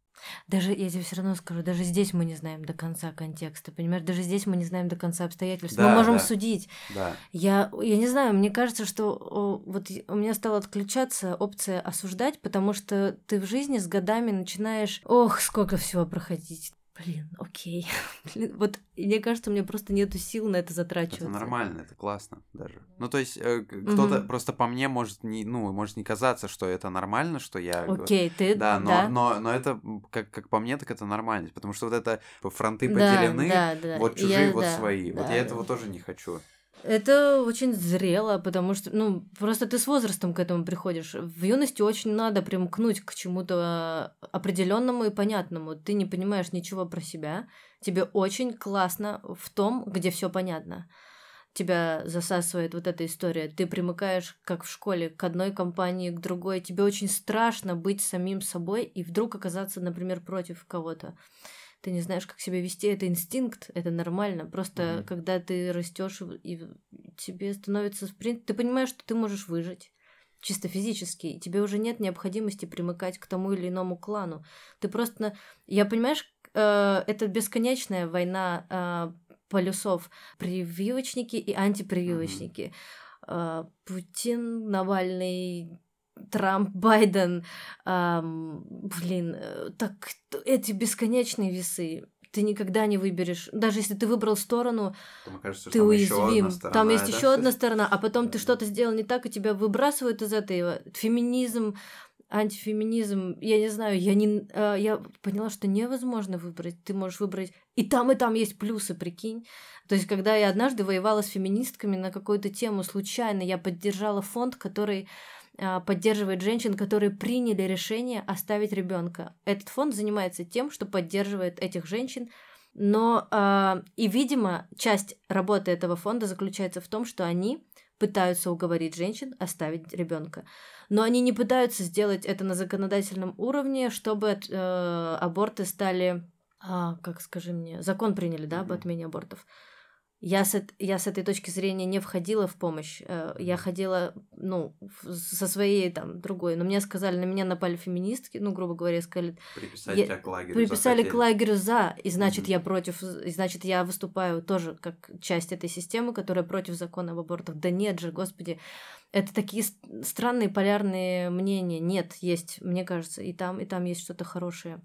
[SPEAKER 2] даже, я тебе все равно скажу, даже здесь мы не знаем до конца контекста, понимаешь? Даже здесь мы не знаем до конца обстоятельств. Да, мы можем
[SPEAKER 1] да.
[SPEAKER 2] судить.
[SPEAKER 1] Да.
[SPEAKER 2] Я, я не знаю, мне кажется, что вот у меня стала отключаться опция осуждать, потому что ты в жизни с годами начинаешь, ох, сколько всего проходить Блин, окей. (laughs) Блин, вот мне кажется, у меня просто нету сил на это затрачиваться.
[SPEAKER 1] Это нормально, это классно даже. Ну, то есть, э, кто-то
[SPEAKER 2] Мгм.
[SPEAKER 1] просто по мне может не, ну, может не казаться, что это нормально, что я...
[SPEAKER 2] Окей, ты...
[SPEAKER 1] Да, но,
[SPEAKER 2] да.
[SPEAKER 1] но, но это, как, как по мне, так это нормально. Потому что вот это фронты
[SPEAKER 2] Да,
[SPEAKER 1] поделены,
[SPEAKER 2] да, да.
[SPEAKER 1] вот чужие,
[SPEAKER 2] Я-
[SPEAKER 1] вот
[SPEAKER 2] да,
[SPEAKER 1] свои. Вот
[SPEAKER 2] да,
[SPEAKER 1] я
[SPEAKER 2] да.
[SPEAKER 1] этого тоже не хочу.
[SPEAKER 2] Это очень зрело, потому что, ну, просто ты с возрастом к этому приходишь. В юности очень надо примкнуть к чему-то определенному и понятному. Ты не понимаешь ничего про себя. Тебе очень классно в том, где все понятно. Тебя засасывает вот эта история. Ты примыкаешь, как в школе, к одной компании, к другой. Тебе очень страшно быть самим собой и вдруг оказаться, например, против кого-то. Ты не знаешь, как себя вести, это инстинкт, это нормально. Просто
[SPEAKER 1] Мгм.
[SPEAKER 2] когда ты растешь и тебе становится, в принципе, ты понимаешь, что ты можешь выжить чисто физически, и тебе уже нет необходимости примыкать к тому или иному клану. Ты просто, я понимаешь, э, это бесконечная война э, полюсов, прививочники и антипрививочники. Э, Путин, Навальный, Трамп, Байден, ам, блин, э, так эти бесконечные весы. Ты никогда не выберешь. Даже если ты выбрал сторону,
[SPEAKER 1] Мне кажется,
[SPEAKER 2] ты
[SPEAKER 1] там
[SPEAKER 2] уязвим.
[SPEAKER 1] сторона,
[SPEAKER 2] Там есть
[SPEAKER 1] да?
[SPEAKER 2] еще одна сторона, а потом ты
[SPEAKER 1] Да.
[SPEAKER 2] что-то сделал не так, и тебя выбрасывают из этого. Феминизм, антифеминизм, я не знаю, я не, э, я поняла, что невозможно выбрать. Ты можешь выбрать и там, и там есть плюсы, прикинь. То есть, когда я однажды воевала с феминистками на какую-то тему случайно, я поддержала фонд, который а, поддерживает женщин, которые приняли решение оставить ребенка. Этот фонд занимается тем, что поддерживает этих женщин, но а, и, видимо, часть работы этого фонда заключается в том, что они пытаются уговорить женщин оставить ребенка. Но они не пытаются сделать это на законодательном уровне, чтобы э, аборты стали, а, как скажи мне, закон приняли, да, об отмене абортов. Я с, я с этой точки зрения не входила в помощь. Э, Я ходила, ну, со своей там другой. Но мне сказали, на меня напали феминистки, ну, грубо говоря, сказали,
[SPEAKER 1] Приписать
[SPEAKER 2] Я-
[SPEAKER 1] тебя к лагерю
[SPEAKER 2] приписали к
[SPEAKER 1] захотели.
[SPEAKER 2] лагерю за, и значит,
[SPEAKER 1] Мгм.
[SPEAKER 2] я против, и значит, я выступаю тоже как часть этой системы, которая против закона об абортах. Да нет же, господи, это такие странные полярные мнения. Нет, есть, мне кажется, и там, и там есть что-то хорошее.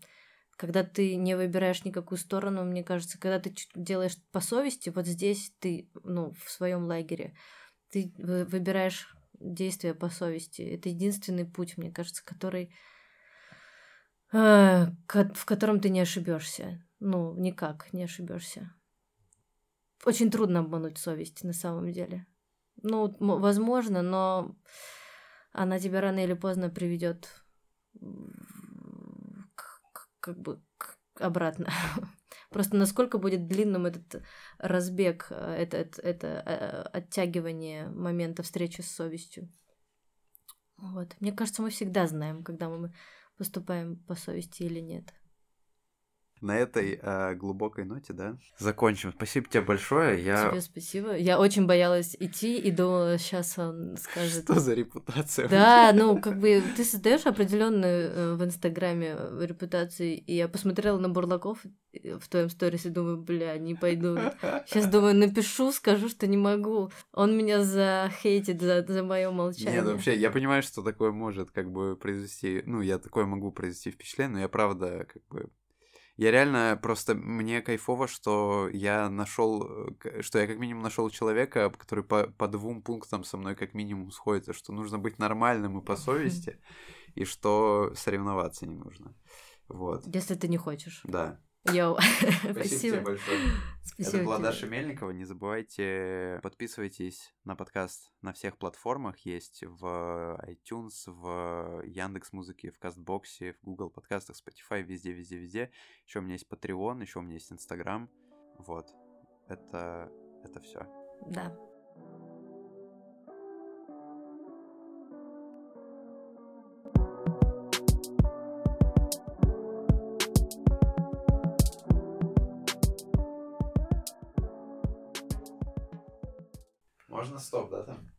[SPEAKER 2] Когда ты не выбираешь никакую сторону, мне кажется, когда ты делаешь по совести, вот здесь ты, ну, в своем лагере, ты вы- выбираешь действия по совести. Это единственный путь, мне кажется, который э, в котором ты не ошибешься. Ну, никак не ошибешься. Очень трудно обмануть совесть на самом деле. Ну, возможно, но она тебя рано или поздно приведет как бы обратно. (laughs) Просто насколько будет длинным этот разбег, э, это, это, это э, оттягивание момента встречи с совестью. Вот. Мне кажется, мы всегда знаем, когда мы поступаем по совести или нет.
[SPEAKER 1] На этой э, глубокой ноте, да? Закончим. Спасибо тебе большое. Я...
[SPEAKER 2] Тебе спасибо. Я очень боялась идти и думала, сейчас он скажет.
[SPEAKER 1] Что за репутация?
[SPEAKER 2] Да, ну как бы ты создаешь определенную э, в Инстаграме э, репутацию, и я посмотрела на Бурлаков э, в твоем сторисе, думаю, бля, не пойду. Сейчас думаю, напишу, скажу, что не могу. Он меня захейтит за, за мое молчание.
[SPEAKER 1] Нет, вообще, я понимаю, что такое может как бы произвести, ну, я такое могу произвести впечатление, но я правда как бы... Я реально просто, мне кайфово, что я нашел, что я как минимум нашел человека, который по, по двум пунктам со мной как минимум сходится, что нужно быть нормальным и по совести, и что соревноваться не нужно. Вот.
[SPEAKER 2] Если ты не хочешь.
[SPEAKER 1] Да.
[SPEAKER 2] Йоу. (laughs)
[SPEAKER 1] Спасибо, тебе
[SPEAKER 2] Спасибо.
[SPEAKER 1] большое.
[SPEAKER 2] Спасибо
[SPEAKER 1] Это была
[SPEAKER 2] тебе.
[SPEAKER 1] Даша Мельникова. Не забывайте, подписывайтесь на подкаст на всех платформах. Есть в iTunes, в Яндекс Музыке, в Кастбоксе, в Google подкастах, Spotify, везде, везде, везде. Еще у меня есть Patreon, еще у меня есть Instagram. Вот. Это, это все.
[SPEAKER 2] Да.
[SPEAKER 1] Можно стоп, да, там?